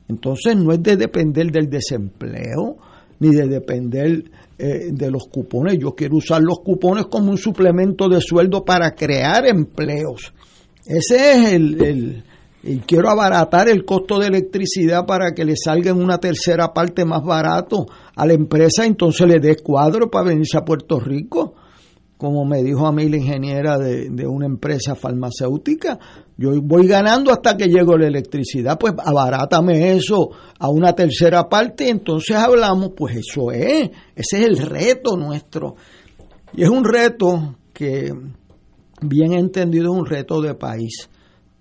entonces no es de depender del desempleo, ni de depender eh, de los cupones. Yo quiero usar los cupones como un suplemento de sueldo para crear empleos. Ese es el, y quiero abaratar el costo de electricidad para que le salga en una tercera parte más barato a la empresa, entonces le dé cuadro para venirse a Puerto Rico. Como me dijo a mí la ingeniera de, de una empresa farmacéutica, yo voy ganando hasta que llego la electricidad, pues abarátame eso a una tercera parte y entonces hablamos, pues eso es, ese es el reto nuestro. Y es un reto que, bien entendido, es un reto de país.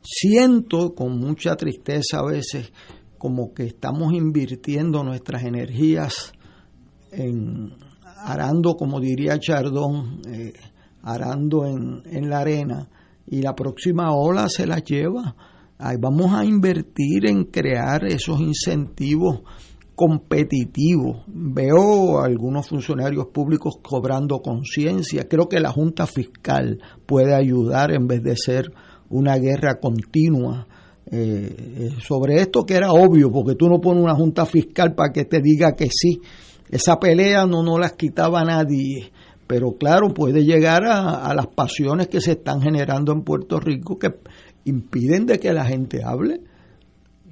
Siento con mucha tristeza a veces como que estamos invirtiendo nuestras energías en arando, como diría Chardón, eh, arando en, en la arena y la próxima ola se la lleva. Ahí vamos a invertir en crear esos incentivos competitivo. Veo a algunos funcionarios públicos cobrando conciencia. Creo que la Junta Fiscal puede ayudar en vez de ser una guerra continua. Eh, eh, sobre esto que era obvio, porque tú no pones una junta fiscal para que te diga que sí. Esa pelea no, no las quitaba nadie pero claro, puede llegar a, las pasiones que se están generando en Puerto Rico que impiden de que la gente hable.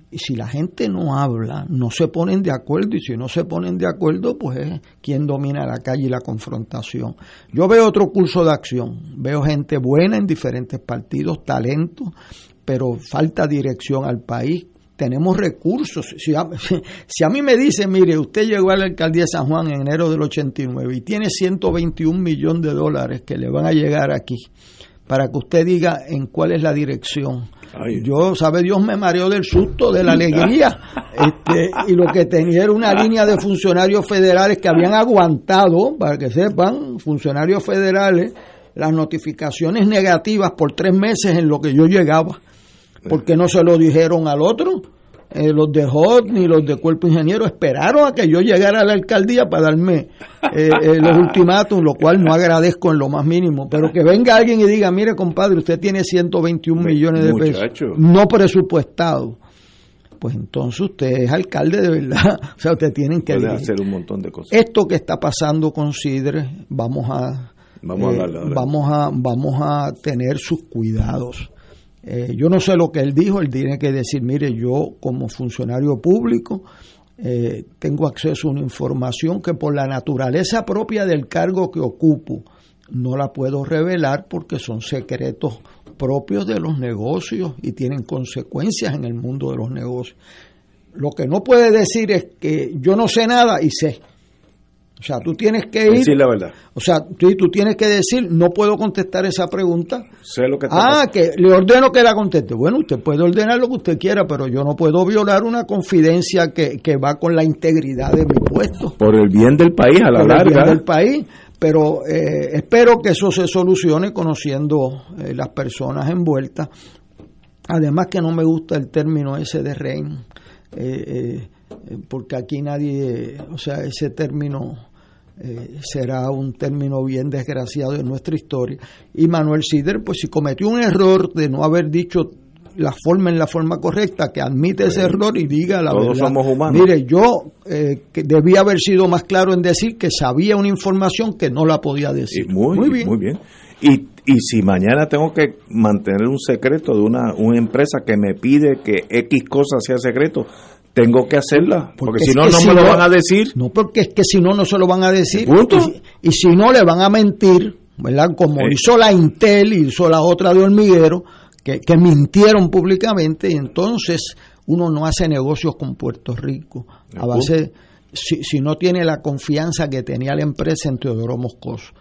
Y si la gente no habla, no se ponen de acuerdo, y si no se ponen de acuerdo, pues es quien domina la calle y la confrontación. Yo veo otro curso de acción, veo gente buena en diferentes partidos, talento, pero falta dirección al país, tenemos recursos. Si a, si a, mí me dicen, mire, usted llegó a la alcaldía de San Juan en enero del 89 y tiene 121 millones de dólares que le van a llegar aquí para que usted diga en cuál es la dirección. Yo, sabe Dios, me mareó del susto, de la alegría. Este, y lo que tenía era una línea de funcionarios federales que habían aguantado, para que sepan, funcionarios federales, las notificaciones negativas por tres meses en lo que yo llegaba porque no se lo dijeron al otro. Eh, los de HOT ni los de Cuerpo Ingeniero esperaron a que yo llegara a la alcaldía para darme eh, eh, los ultimátum, lo cual no agradezco en lo más mínimo. Pero que venga alguien y diga, mire compadre, usted tiene 121 millones de pesos no presupuestado. Pues entonces usted es alcalde de verdad. O sea, usted tienen que hacer un montón de cosas. Esto que está pasando con Sidre, vamos a vamos, a, vamos a vamos a tener sus cuidados eh, yo no sé lo que él dijo, él tiene que decir, mire, yo como funcionario público eh, tengo acceso a una información que por la naturaleza propia del cargo que ocupo no la puedo revelar porque son secretos propios de los negocios y tienen consecuencias en el mundo de los negocios. Lo que no puede decir es que yo no sé nada y sé. O sea, tú tienes que ir. Decir la verdad. O sea, tú, tú, tienes que decir, no puedo contestar esa pregunta. Sé lo que Ah, que le ordeno que la conteste. Bueno, usted puede ordenar lo que usted quiera, pero yo no puedo violar una confidencia que, que va con la integridad de mi puesto. Por el bien del país, a la Por larga. el bien del país. Pero eh, espero que eso se solucione conociendo eh, las personas envueltas. Además que no me gusta el término ese de rein. Eh, porque aquí nadie, o sea, ese término eh, será un término bien desgraciado en nuestra historia. Y Manuel Sider, pues si cometió un error de no haber dicho la forma en la forma correcta, que admite ese error y diga la Todos verdad. somos humanos. Mire, yo eh, que debía haber sido más claro en decir que sabía una información que no la podía decir. muy, bien. Muy bien. Y, y si mañana tengo que mantener un secreto de una, una empresa que me pide que X cosa sea secreto, tengo que hacerla, porque, si no, no me lo van a decir. No, porque es que si no, no se lo van a decir. Y, si no, le van a mentir, ¿verdad? Como hizo la Intel y hizo la otra de hormiguero, que, que mintieron públicamente, y entonces uno no hace negocios con Puerto Rico. A base, si, si no tiene la confianza que tenía la empresa en Teodoro Moscoso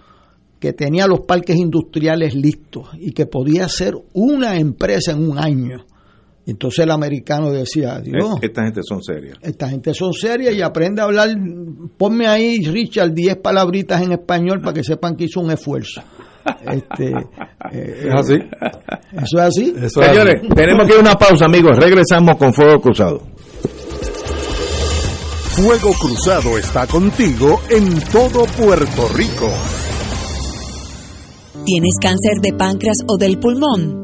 que tenía los parques industriales listos y que podía ser una empresa en un año entonces el americano decía, Dios, esta gente son serias. Esta gente son serias y aprende a hablar, ponme ahí, Richard, 10 palabritas en español para que sepan que hizo un esfuerzo. Este, eh, ¿Es así? Eso es así. Señores, tenemos que ir a una pausa, amigos. Regresamos con Fuego Cruzado. Fuego Cruzado está contigo en todo Puerto Rico. ¿Tienes cáncer de páncreas o del pulmón?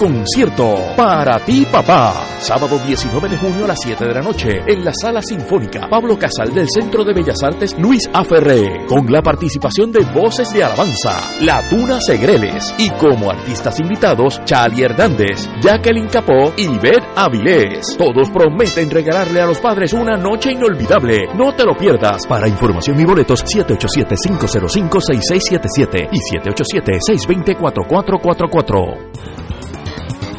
concierto Para ti papá, sábado 19 de junio a las 7 de la noche en la Sala Sinfónica Pablo Casal del Centro de Bellas Artes Luis Aferré, con la participación de Voces de Alabanza, La Tuna Segreles y como artistas invitados Chali Hernández, Jacqueline Capó y Beth Avilés. Todos prometen regalarle a los padres una noche inolvidable. No te lo pierdas. Para información y boletos 787-505-6677 y 787-620-4444.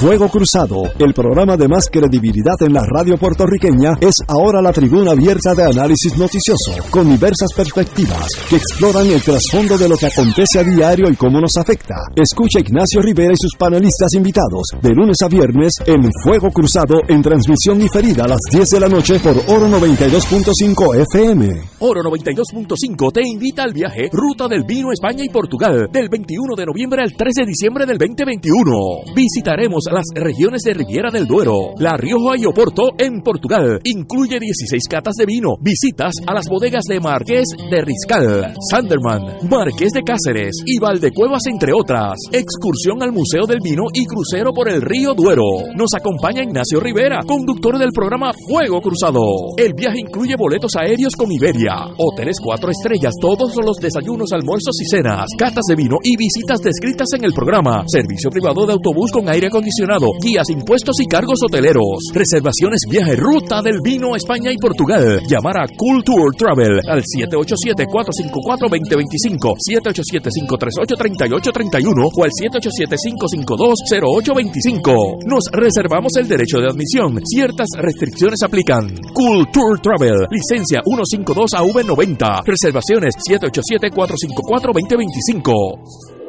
Fuego Cruzado, el programa de más credibilidad en la radio puertorriqueña, es ahora la tribuna abierta de análisis noticioso, con diversas perspectivas que exploran el trasfondo de lo que acontece a diario y cómo nos afecta. Escucha Ignacio Rivera y sus panelistas invitados de lunes a viernes en Fuego Cruzado en transmisión diferida a las 10 de la noche por Oro 92.5 FM. Oro 92.5 te invita al viaje Ruta del Vino España y Portugal del 21 de noviembre al 13 de diciembre del 2021. Visitaremos las regiones de Riviera del Duero, La Rioja y Oporto en Portugal. Incluye 16 catas de vino, visitas a las bodegas de Marqués de Riscal, Sanderman, Marqués de Cáceres y Valdecuevas, entre otras. Excursión al Museo del Vino y crucero por el río Duero. Nos acompaña Ignacio Rivera, conductor del programa Fuego Cruzado. El viaje incluye boletos aéreos con Iberia, hoteles cuatro estrellas, todos los desayunos, almuerzos y cenas, catas de vino y visitas descritas en el programa. Servicio privado de autobús con aire acondicionado guías, impuestos y cargos hoteleros. Reservaciones viaje ruta del vino España y Portugal. Llamar a Culture Travel al 787-454-2025, 787-538-3831 o al 787-552-0825. Nos reservamos el derecho de admisión. Ciertas restricciones aplican. Culture Travel, licencia 152AV90. Reservaciones 787-454-2025.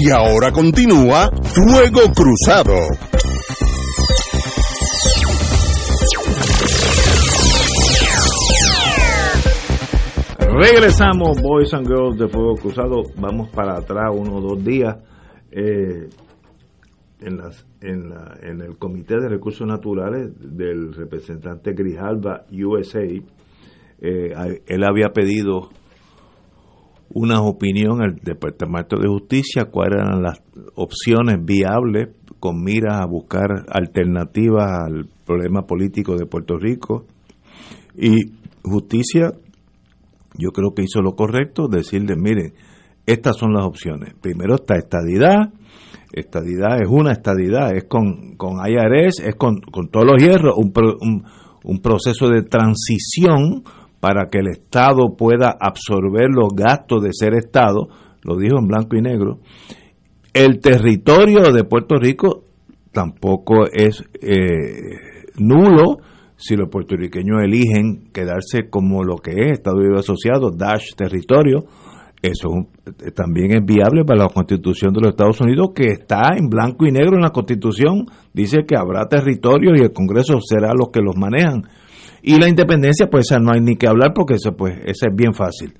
Y ahora continúa Fuego Cruzado. Regresamos, Boys and Girls de Fuego Cruzado. Vamos para atrás uno o dos días. Eh, en, las, en, la, en el Comité de Recursos Naturales del representante Grijalba USA, eh, él había pedido una opinión al Departamento de Justicia, cuáles eran las opciones viables con miras a buscar alternativas al problema político de Puerto Rico. Y Justicia, yo creo que hizo lo correcto, decirle, miren, estas son las opciones. Primero está estadidad, estadidad es una estadidad, es con, con IRS, es con, con todos los hierros, un, un, un proceso de transición para que el Estado pueda absorber los gastos de ser Estado, lo dijo en blanco y negro. El territorio de Puerto Rico tampoco es eh, nulo si los puertorriqueños eligen quedarse como lo que es Estado Libre Asociado, Dash territorio. Eso también es viable para la Constitución de los Estados Unidos, que está en blanco y negro en la Constitución. Dice que habrá territorios y el Congreso será los que los manejan y la independencia, pues no hay ni que hablar porque eso, pues, eso es bien fácil.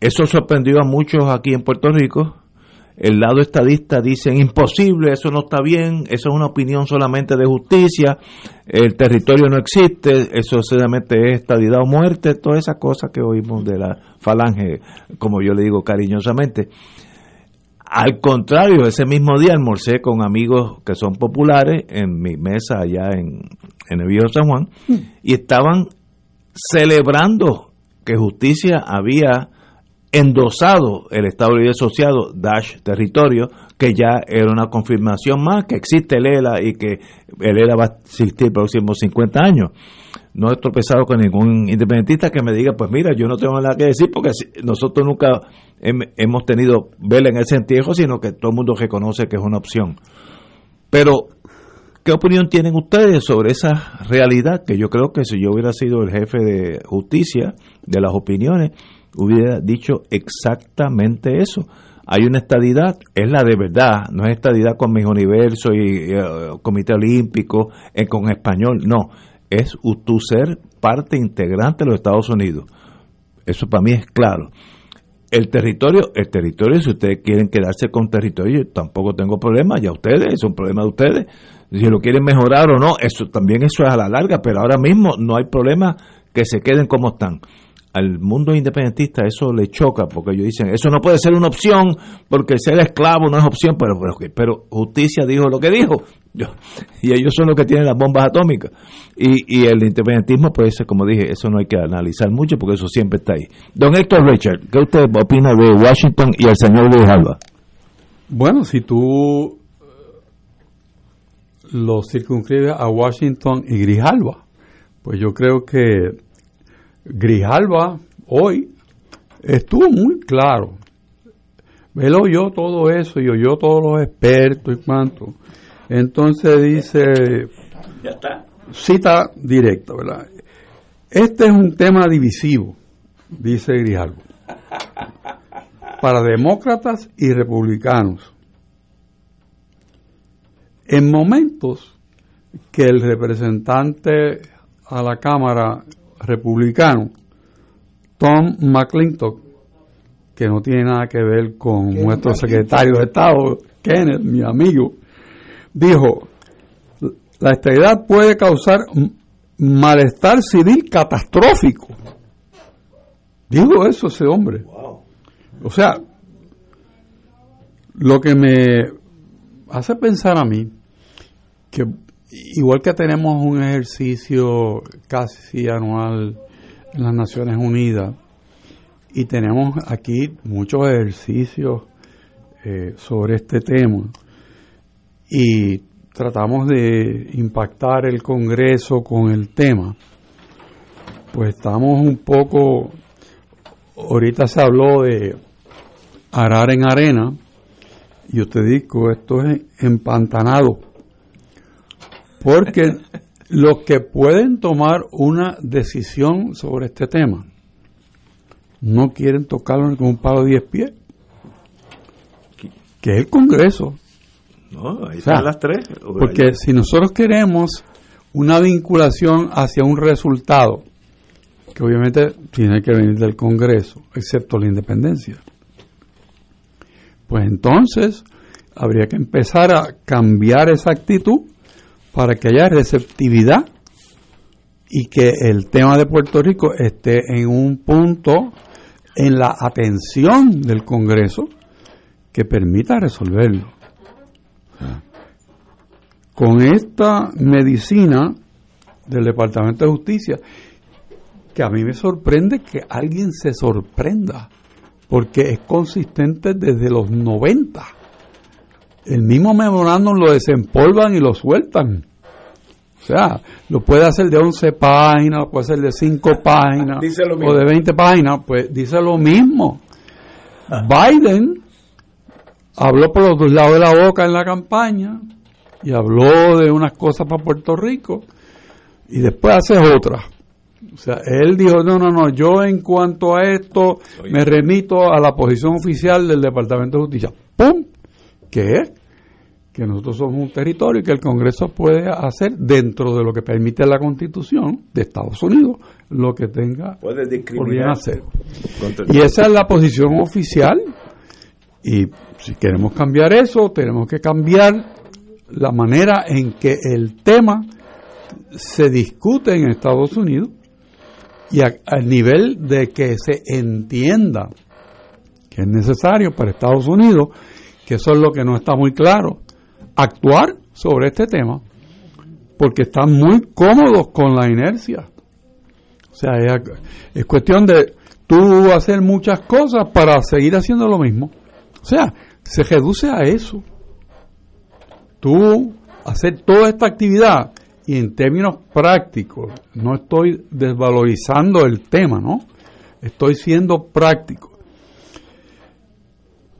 Eso sorprendió a muchos aquí en Puerto Rico. El lado estadista dicen imposible, eso no está bien, eso es una opinión solamente de justicia, el territorio no existe, eso solamente es estadidad o muerte, todas esas cosas que oímos de la falange, como yo le digo cariñosamente. Al contrario, ese mismo día almorcé con amigos que son populares en mi mesa allá en, en el Viejo San Juan mm. y estaban celebrando que justicia había endosado el Estado Libre Asociado, Dash Territorio, que ya era una confirmación más que existe el ELA y que el ELA va a existir los próximos 50 años. No he tropezado con ningún independentista que me diga, pues mira, yo no tengo nada que decir porque nosotros nunca hemos tenido vela en ese entierro, sino que todo el mundo reconoce que es una opción. Pero ¿Qué opinión tienen ustedes sobre esa realidad? Que yo creo que si yo hubiera sido el jefe de justicia de las opiniones, hubiera dicho exactamente eso. Hay una estadidad, es la de verdad, no es estadidad con mis universos y, eh, Comité Olímpico, en, con español, no. Es tu ser parte integrante de los Estados Unidos. Eso para mí es claro. El territorio, el territorio, si ustedes quieren quedarse con territorio, tampoco tengo problema, ya ustedes, es un problema de ustedes si lo quieren mejorar o no, eso también eso es a la larga, pero ahora mismo no hay problema que se queden como están. Al mundo independentista eso le choca porque ellos dicen eso no puede ser una opción porque ser esclavo no es opción pero pero, pero justicia dijo lo que dijo. Y ellos son los que tienen las bombas atómicas. Y, y el independentismo pues como dije eso no hay que analizar mucho porque eso siempre está ahí. Don Héctor Richard ¿qué usted opina de Washington y el señor Luis? Bueno, si tú lo circunscribes a Washington y Grijalba, pues yo creo que Grijalba hoy estuvo muy claro. Él oyó todo eso y oyó todos los expertos y cuánto. Entonces dice, cita directa, ¿verdad? Este es un tema divisivo, dice Grijalba, para demócratas y republicanos. En momentos que el representante a la Cámara republicano, Tom McClintock, que no tiene nada que ver con nuestro secretario de Estado, Kenneth, mi amigo, dijo, la estabilidad puede causar malestar civil catastrófico. Dijo eso ese hombre. O sea, lo que me hace pensar a mí que igual que tenemos un ejercicio casi anual en las Naciones Unidas y tenemos aquí muchos ejercicios eh, sobre este tema y tratamos de impactar el Congreso con el tema, pues estamos un poco, ahorita se habló de arar en arena y usted dijo, esto es empantanado porque los que pueden tomar una decisión sobre este tema no quieren tocarlo con un palo de 10 pies, que es el Congreso. No, ahí están las tres. Porque si nosotros queremos una vinculación hacia un resultado, que obviamente tiene que venir del Congreso, excepto la independencia, pues entonces habría que empezar a cambiar esa actitud para que haya receptividad y que el tema de Puerto Rico esté en un punto en la atención del Congreso que permita resolverlo. Con esta medicina del Departamento de Justicia, que a mí me sorprende que alguien se sorprenda, porque es consistente desde los 90 el mismo memorándum lo desempolvan y lo sueltan. O sea, lo puede hacer de 11 páginas, lo puede hacer de 5 páginas o de 20 páginas, pues dice lo mismo. Ah. Biden habló por los dos lados de la boca en la campaña y habló de unas cosas para Puerto Rico y después hace otras. O sea, él dijo, no, no, no, yo en cuanto a esto me remito a la posición oficial del Departamento de Justicia. ¡Pum! Que es que nosotros somos un territorio y que el Congreso puede hacer dentro de lo que permite la Constitución de Estados Unidos lo que tenga puede hacer. Y esa es la posición oficial y si queremos cambiar eso, tenemos que cambiar la manera en que el tema se discute en Estados Unidos y al nivel de que se entienda que es necesario para Estados Unidos eso es lo que no está muy claro, actuar sobre este tema, porque están muy cómodos con la inercia. O sea, es, cuestión de tú hacer muchas cosas para seguir haciendo lo mismo. O sea, se reduce a eso. Tú hacer toda esta actividad y en términos prácticos, no estoy desvalorizando el tema, ¿no? Estoy siendo práctico.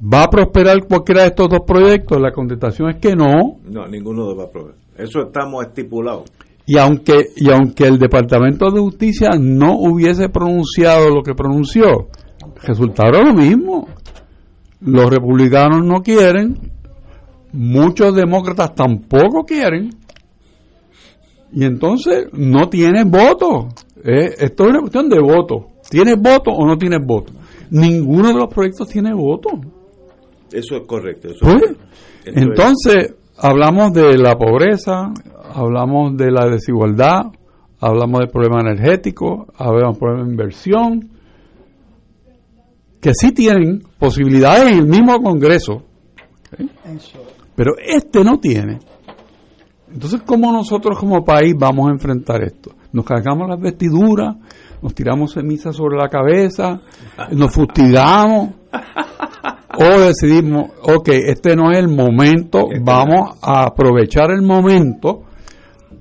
¿Va a prosperar cualquiera de estos dos proyectos? La contestación es que no. No, ninguno va a prosperar. Eso estamos estipulados. Y aunque, y aunque el Departamento de Justicia no hubiese pronunciado lo que pronunció, resultaron lo mismo. Los republicanos no quieren, muchos demócratas tampoco quieren, y entonces no tienes voto. Eh, esto es una cuestión de voto. ¿Tienes voto o no tienes voto? Ninguno de los proyectos tiene voto. Eso es correcto. Entonces, hablamos de la pobreza, hablamos de la desigualdad, hablamos del problema energético, hablamos del problema de inversión, que sí tienen posibilidades en el mismo Congreso, pero este no tiene. Entonces, ¿cómo nosotros como país vamos a enfrentar esto? Nos cargamos las vestiduras, nos tiramos ceniza sobre la cabeza, nos fustigamos, o decidimos, ok, este no es el momento, vamos a aprovechar el momento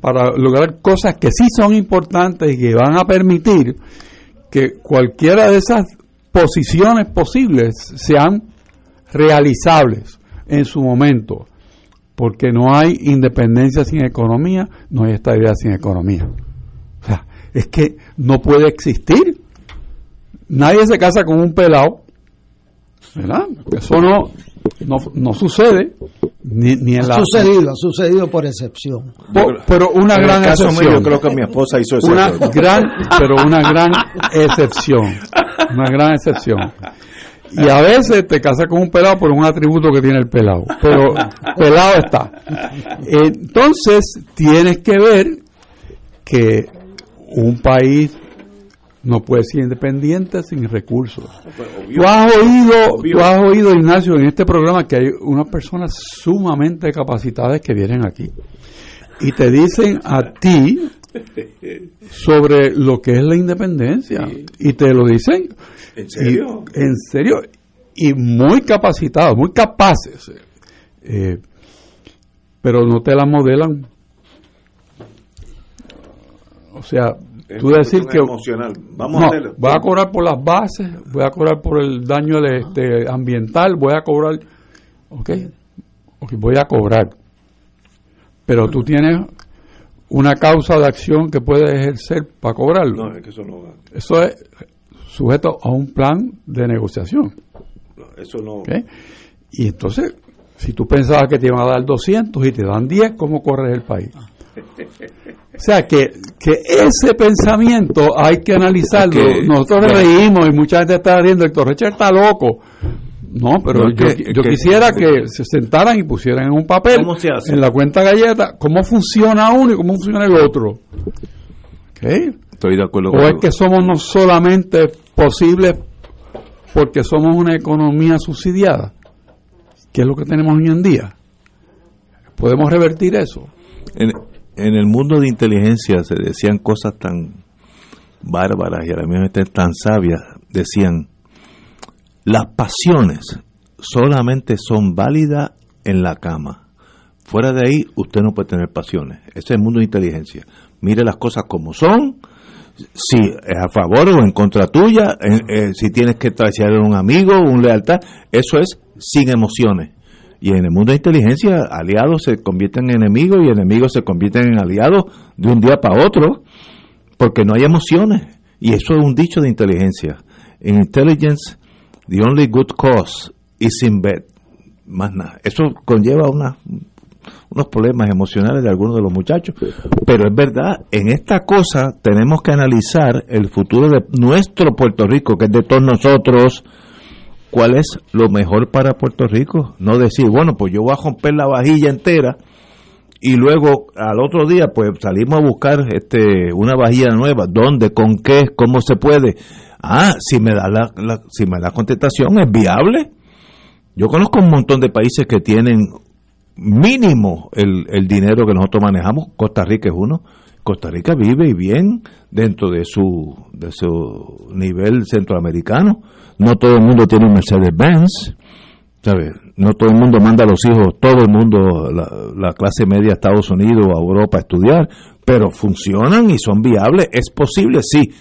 para lograr cosas que sí son importantes y que van a permitir que cualquiera de esas posiciones posibles sean realizables en su momento, porque no hay independencia sin economía, no hay estabilidad sin economía. O sea, es que no puede existir. Nadie se casa con un pelado, ¿verdad? Eso no, no, no sucede ni, ni en Ha la sucedido, ha sucedido por excepción. Po- pero una En el gran mío, excepción. yo creo que mi esposa hizo eso. Una gran, pero una gran excepción. Una gran excepción. Y a veces te casas con un pelado por un atributo que tiene el pelado. Pero pelado está. Entonces, tienes que ver que un país no puede ser independiente sin recursos. Tú has oído, tú has oído, Ignacio, en este programa que hay unas personas sumamente capacitadas que vienen aquí y te dicen a ti sobre lo que es la independencia y te lo dicen ¿En serio? y- en serio y muy capacitados, muy capaces, eh, pero no te la modelan. O sea, tú decir que emocional. Vamos no, a hacerlo. voy a cobrar por las bases, voy a cobrar por el daño de, este, ambiental, voy a cobrar, ok, ok, voy a cobrar, pero tú tienes una causa de acción que puedes ejercer para cobrarlo. No, es que eso no va. Eso es sujeto a un plan de negociación. Eso no. ¿ok? Y entonces, si tú pensabas que te iban a dar 200 y te dan 10, ¿cómo corres el país? O sea, que, que ese pensamiento hay que analizarlo. Que- Nosotros reímos y mucha gente está riendo, el Torrecher está loco. No, pero No, yo, que- yo que- quisiera que se sentaran y pusieran en un papel, en la cuenta galleta, cómo funciona uno y cómo funciona el otro. ¿Ok? Estoy de acuerdo ¿O es que somos no solamente posibles porque somos una economía subsidiada? ¿Qué es lo que tenemos hoy en día? ¿Podemos revertir eso? En, en el mundo de inteligencia se decían cosas tan bárbaras y a la misma vez tan sabias. Decían, las pasiones solamente son válidas en la cama. Fuera de ahí, usted no puede tener pasiones. Ese es el mundo de inteligencia. Mire las cosas como son. Si es a favor o en contra tuya, eh, si tienes que traicionar a un amigo, un lealtad, eso es sin emociones. Y en el mundo de inteligencia, aliados se convierten en enemigos y enemigos se convierten en aliados de un día para otro, porque no hay emociones. Y eso es un dicho de inteligencia. En intelligence, the only good cause is in bed. Más nada. Eso conlleva una, unos problemas emocionales de algunos de los muchachos. Pero es verdad, en esta cosa tenemos que analizar el futuro de nuestro Puerto Rico, que es de todos nosotros, cuál es lo mejor para Puerto Rico. No decir, bueno, pues yo voy a romper la vajilla entera y luego al otro día pues salimos a buscar este una vajilla nueva. ¿Dónde? ¿Con qué? ¿Cómo se puede? Ah, si me da la, si me da contestación, ¿es viable? Yo conozco un montón de países que tienen mínimo el, el dinero que nosotros manejamos. Costa Rica es uno. Costa Rica vive y bien dentro de su, de su nivel centroamericano. No todo el mundo tiene un Mercedes-Benz. ¿sabes? No todo el mundo manda a los hijos, todo el mundo, la, la clase media a Estados Unidos o a Europa a estudiar, pero funcionan y son viables. Es posible, sí.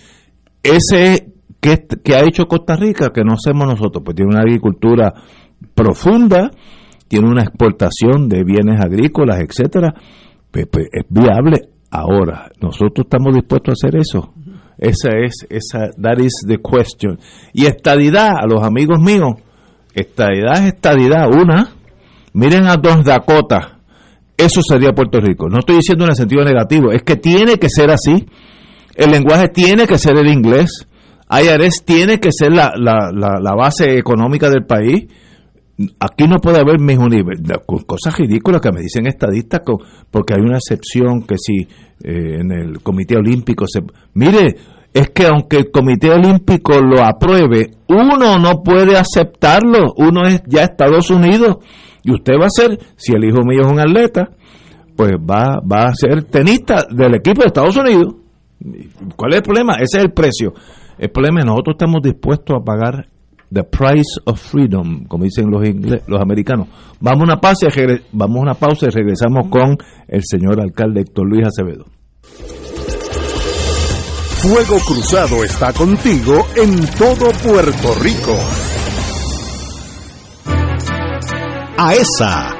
Ese que, que ha hecho Costa Rica, que no hacemos nosotros, pues tiene una agricultura profunda, tiene una exportación de bienes agrícolas, etcétera, pues, pues, es viable. Ahora, nosotros estamos dispuestos a hacer eso. Esa es, esa, that is the question. Y estadidad, a los amigos míos, estadidad es estadidad. Una, miren a Dos Dakota, eso sería Puerto Rico. No estoy diciendo en el sentido negativo, es que tiene que ser así. El lenguaje tiene que ser el inglés. IRS tiene que ser la, la, la, la base económica del país. Aquí no puede haber mis univer- con cosas ridículas que me dicen estadistas, porque hay una excepción que si eh, en el Comité Olímpico se... Mire, es que aunque el Comité Olímpico lo apruebe, uno no puede aceptarlo. Uno es ya Estados Unidos y usted va a ser, si el hijo mío es un atleta, pues va, va a ser tenista del equipo de Estados Unidos. ¿Cuál es el problema? Ese es el precio. El problema es que nosotros estamos dispuestos a pagar the price of freedom, como dicen los, los americanos. Vamos a, una pausa y vamos a una pausa y regresamos con el señor alcalde Héctor Luis Acevedo. Fuego Cruzado está contigo en todo Puerto Rico. AESA,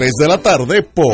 de la tarde por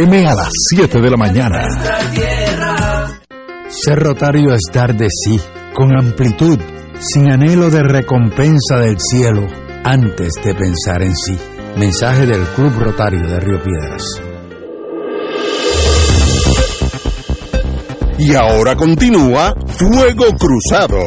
a las 7 de la mañana. Ser rotario es dar de sí, con amplitud, sin anhelo de recompensa del cielo, antes de pensar en sí. Mensaje del Club Rotario de Río Piedras. Y ahora continúa Fuego Cruzado.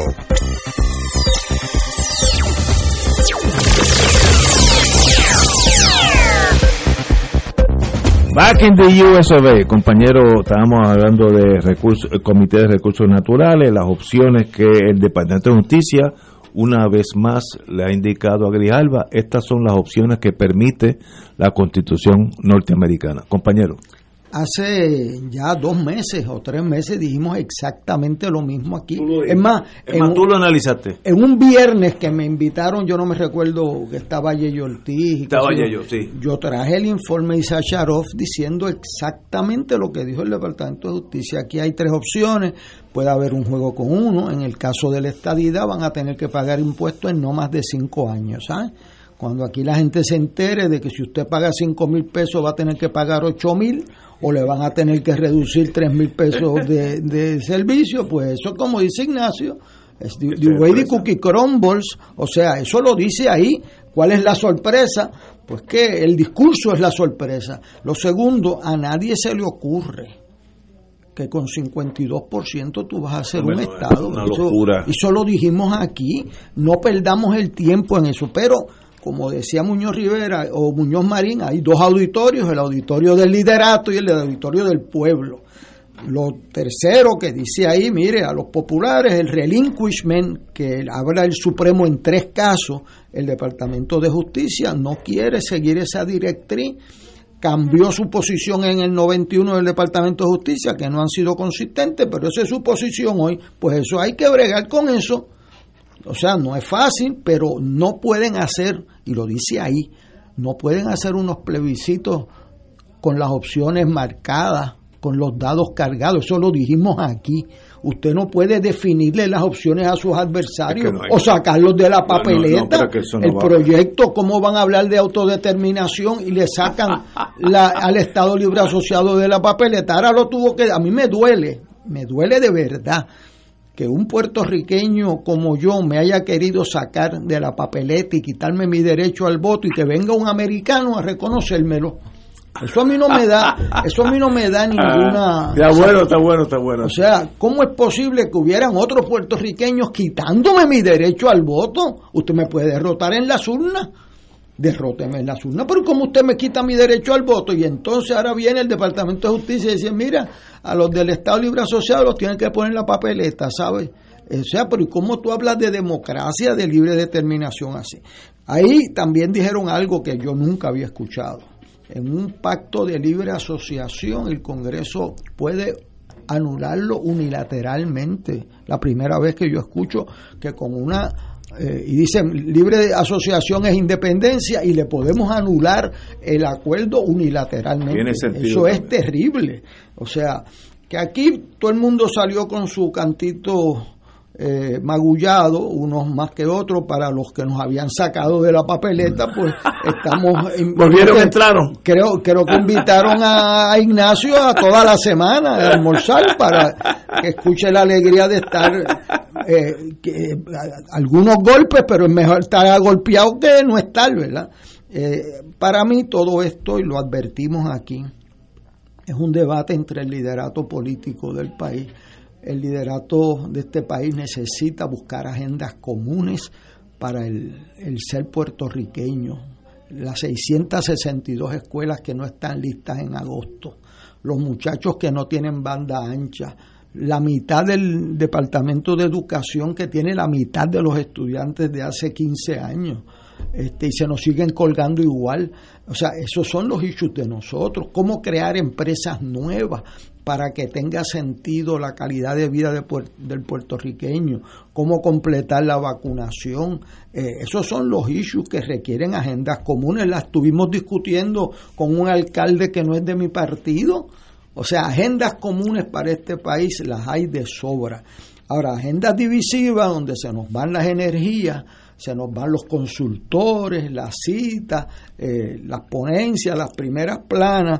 Back in the USOB, compañero, estábamos hablando de el Comité de Recursos Naturales, las opciones que el Departamento de Justicia una vez más le ha indicado a Grijalba, estas son las opciones que permite la Constitución norteamericana. Compañero hace ya dos meses o tres meses dijimos exactamente lo mismo aquí. Es más, en, tú lo analizaste. En un viernes que me invitaron, yo no me recuerdo que estaba Yeyo Ortiz. Estaba Yeyo, sí. Yo traje el informe de Isacharov diciendo exactamente lo que dijo el Departamento de Justicia. Aquí hay tres opciones. Puede haber un juego con uno. En el caso de la estadidad van a tener que pagar impuestos en no más de cinco años. ¿sabes? Cuando aquí la gente se entere de que si usted paga cinco mil pesos va a tener que pagar ocho mil o le van a tener que reducir tres mil pesos de, servicio, pues eso como dice Ignacio, es way the cookie crumbles, o sea, eso lo dice ahí. ¿Cuál es la sorpresa? Pues que el discurso es la sorpresa. Lo segundo, a nadie se le ocurre que con 52% tú vas a hacer un Estado. Una locura. y eso lo dijimos aquí, no perdamos el tiempo en eso, pero como decía Muñoz Rivera o Muñoz Marín, hay dos auditorios, el auditorio del liderato y el auditorio del pueblo. Lo tercero que dice ahí, mire, a los populares, el relinquishment, que habla el Supremo en tres casos, el Departamento de Justicia no quiere seguir esa directriz, cambió su posición en el 91 del Departamento de Justicia, que no han sido consistentes, pero esa es su posición hoy, pues eso hay que bregar con eso o sea, no es fácil, pero no pueden hacer, y lo dice ahí, no pueden hacer unos plebiscitos con las opciones marcadas con los dados cargados, eso lo dijimos aquí. Usted no puede definirle las opciones a sus adversarios o sacarlos de la papeleta. el proyecto, ¿cómo van a hablar de autodeterminación y le sacan la, al Estado Libre Asociado de la papeleta? Ahora lo tuvo que... A mí me duele, me duele de verdad que un puertorriqueño como yo me haya querido sacar de la papeleta y quitarme mi derecho al voto y que venga un americano a reconocérmelo. Eso a mí no me da, eso a mí no me da ninguna. Está bueno, está bueno, está bueno. O sea, ¿cómo es posible que hubieran otros puertorriqueños quitándome mi derecho al voto? Usted me puede derrotar en las urnas derróteme en las urnas, pero como usted me quita mi derecho al voto y entonces ahora viene el Departamento de Justicia y dice, mira, a los del Estado Libre Asociado los tienen que poner la papeleta, ¿sabes? O sea, pero ¿y cómo tú hablas de democracia, de libre determinación así? Ahí también dijeron algo que yo nunca había escuchado. En un pacto de libre asociación el Congreso puede anularlo unilateralmente. La primera vez que yo escucho que con una eh, y dicen libre asociación es independencia y le podemos anular el acuerdo unilateralmente. Eso es terrible. O sea, que aquí todo el mundo salió con su cantito eh, magullado, unos más que otros, para los que nos habían sacado de la papeleta, pues estamos... Volvieron, entraron. Creo, creo que invitaron a, Ignacio a toda la semana a almorzar para que escuche la alegría de estar... Eh, que, algunos golpes, pero es mejor estar golpeado que no estar, ¿verdad? Eh, para mí todo esto, y lo advertimos aquí, es un debate entre el liderato político del país el liderato de este país necesita buscar agendas comunes para el, ser puertorriqueño. Las 662 escuelas que no están listas en agosto, los muchachos que no tienen banda ancha, la mitad del Departamento de Educación que tiene la mitad de los estudiantes de hace 15 años. Este, y se nos siguen colgando igual. O sea, esos son los issues de nosotros. Cómo crear empresas nuevas para que tenga sentido la calidad de vida del puertorriqueño, cómo completar la vacunación. Eh, esos son los issues que requieren agendas comunes. Las estuvimos discutiendo con un alcalde que no es de mi partido. O sea, agendas comunes para este país las hay de sobra. Ahora, agendas divisivas donde se nos van las energías, se nos van los consultores, las citas, eh, las ponencias, las primeras planas,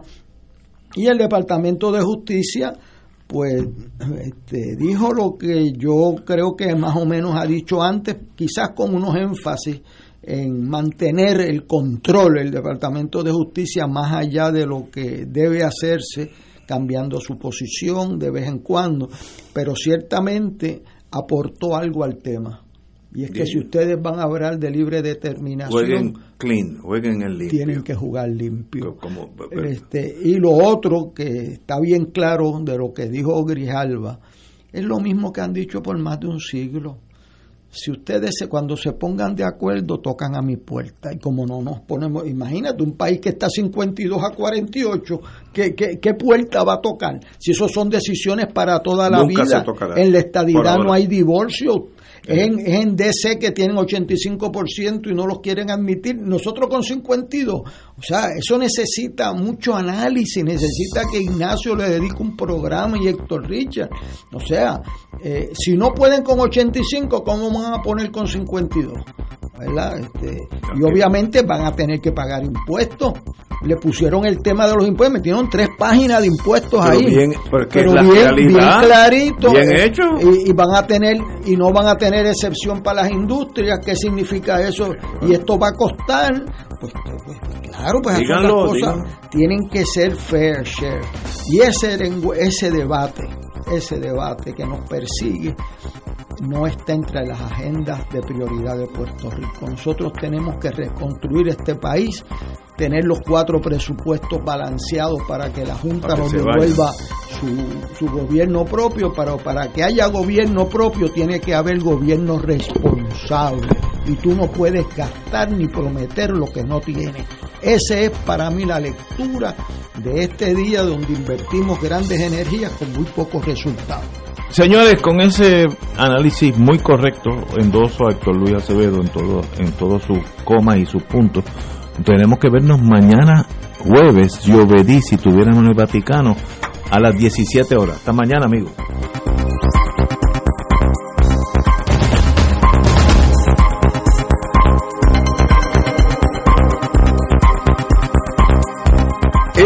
y el Departamento de Justicia, pues, este, dijo lo que yo creo que más o menos ha dicho antes, quizás con unos énfasis en mantener el control del Departamento de Justicia más allá de lo que debe hacerse, cambiando su posición de vez en cuando, pero ciertamente aportó algo al tema. Y es que si ustedes van a hablar de libre determinación, jueguen clean, jueguen el limpio. Tienen que jugar limpio. este, y lo otro que está bien claro de lo que dijo Grijalva, es lo mismo que han dicho por más de un siglo. Si ustedes cuando se pongan de acuerdo tocan a mi puerta. Y como no nos ponemos, imagínate un país que está 52 a 48, ¿qué, qué, qué puerta va a tocar? Si eso son decisiones para toda la vida, en la estadidad no hay divorcio, es en, DC que tienen 85% y no los quieren admitir. Nosotros con 52. O sea, eso necesita mucho análisis, necesita que Ignacio le dedique un programa y Héctor Richard. O sea, eh, si no pueden con 85, ¿cómo van a poner con 52? ¿Verdad? Este, y obviamente van a tener que pagar impuestos. Le pusieron el tema de los impuestos, metieron tres páginas de impuestos ahí. Bien, pero bien, bien, clarito. Bien hecho. Y, van a tener, y no van a tener excepción para las industrias. ¿Qué significa eso? Y esto va a costar. Pues, pues, pues claro, pues las cosas tienen que ser fair share. Y ese, ese debate, ese debate que nos persigue, no está entre las agendas de prioridad de Puerto Rico. Nosotros tenemos que reconstruir este país, tener los cuatro presupuestos balanceados para que la Junta nos devuelva su, su, gobierno propio, pero para que haya gobierno propio tiene que haber gobierno responsable y tú no puedes gastar ni prometer lo que no tienes. Esa es para mí la lectura de este día donde invertimos grandes energías con muy pocos resultados. Señores, con ese análisis muy correcto, endoso a Héctor Luis Acevedo en todo, en todo su coma y sus puntos, tenemos que vernos mañana jueves, yo si tuviéramos en el Vaticano, a las 17 horas. Hasta mañana, amigos.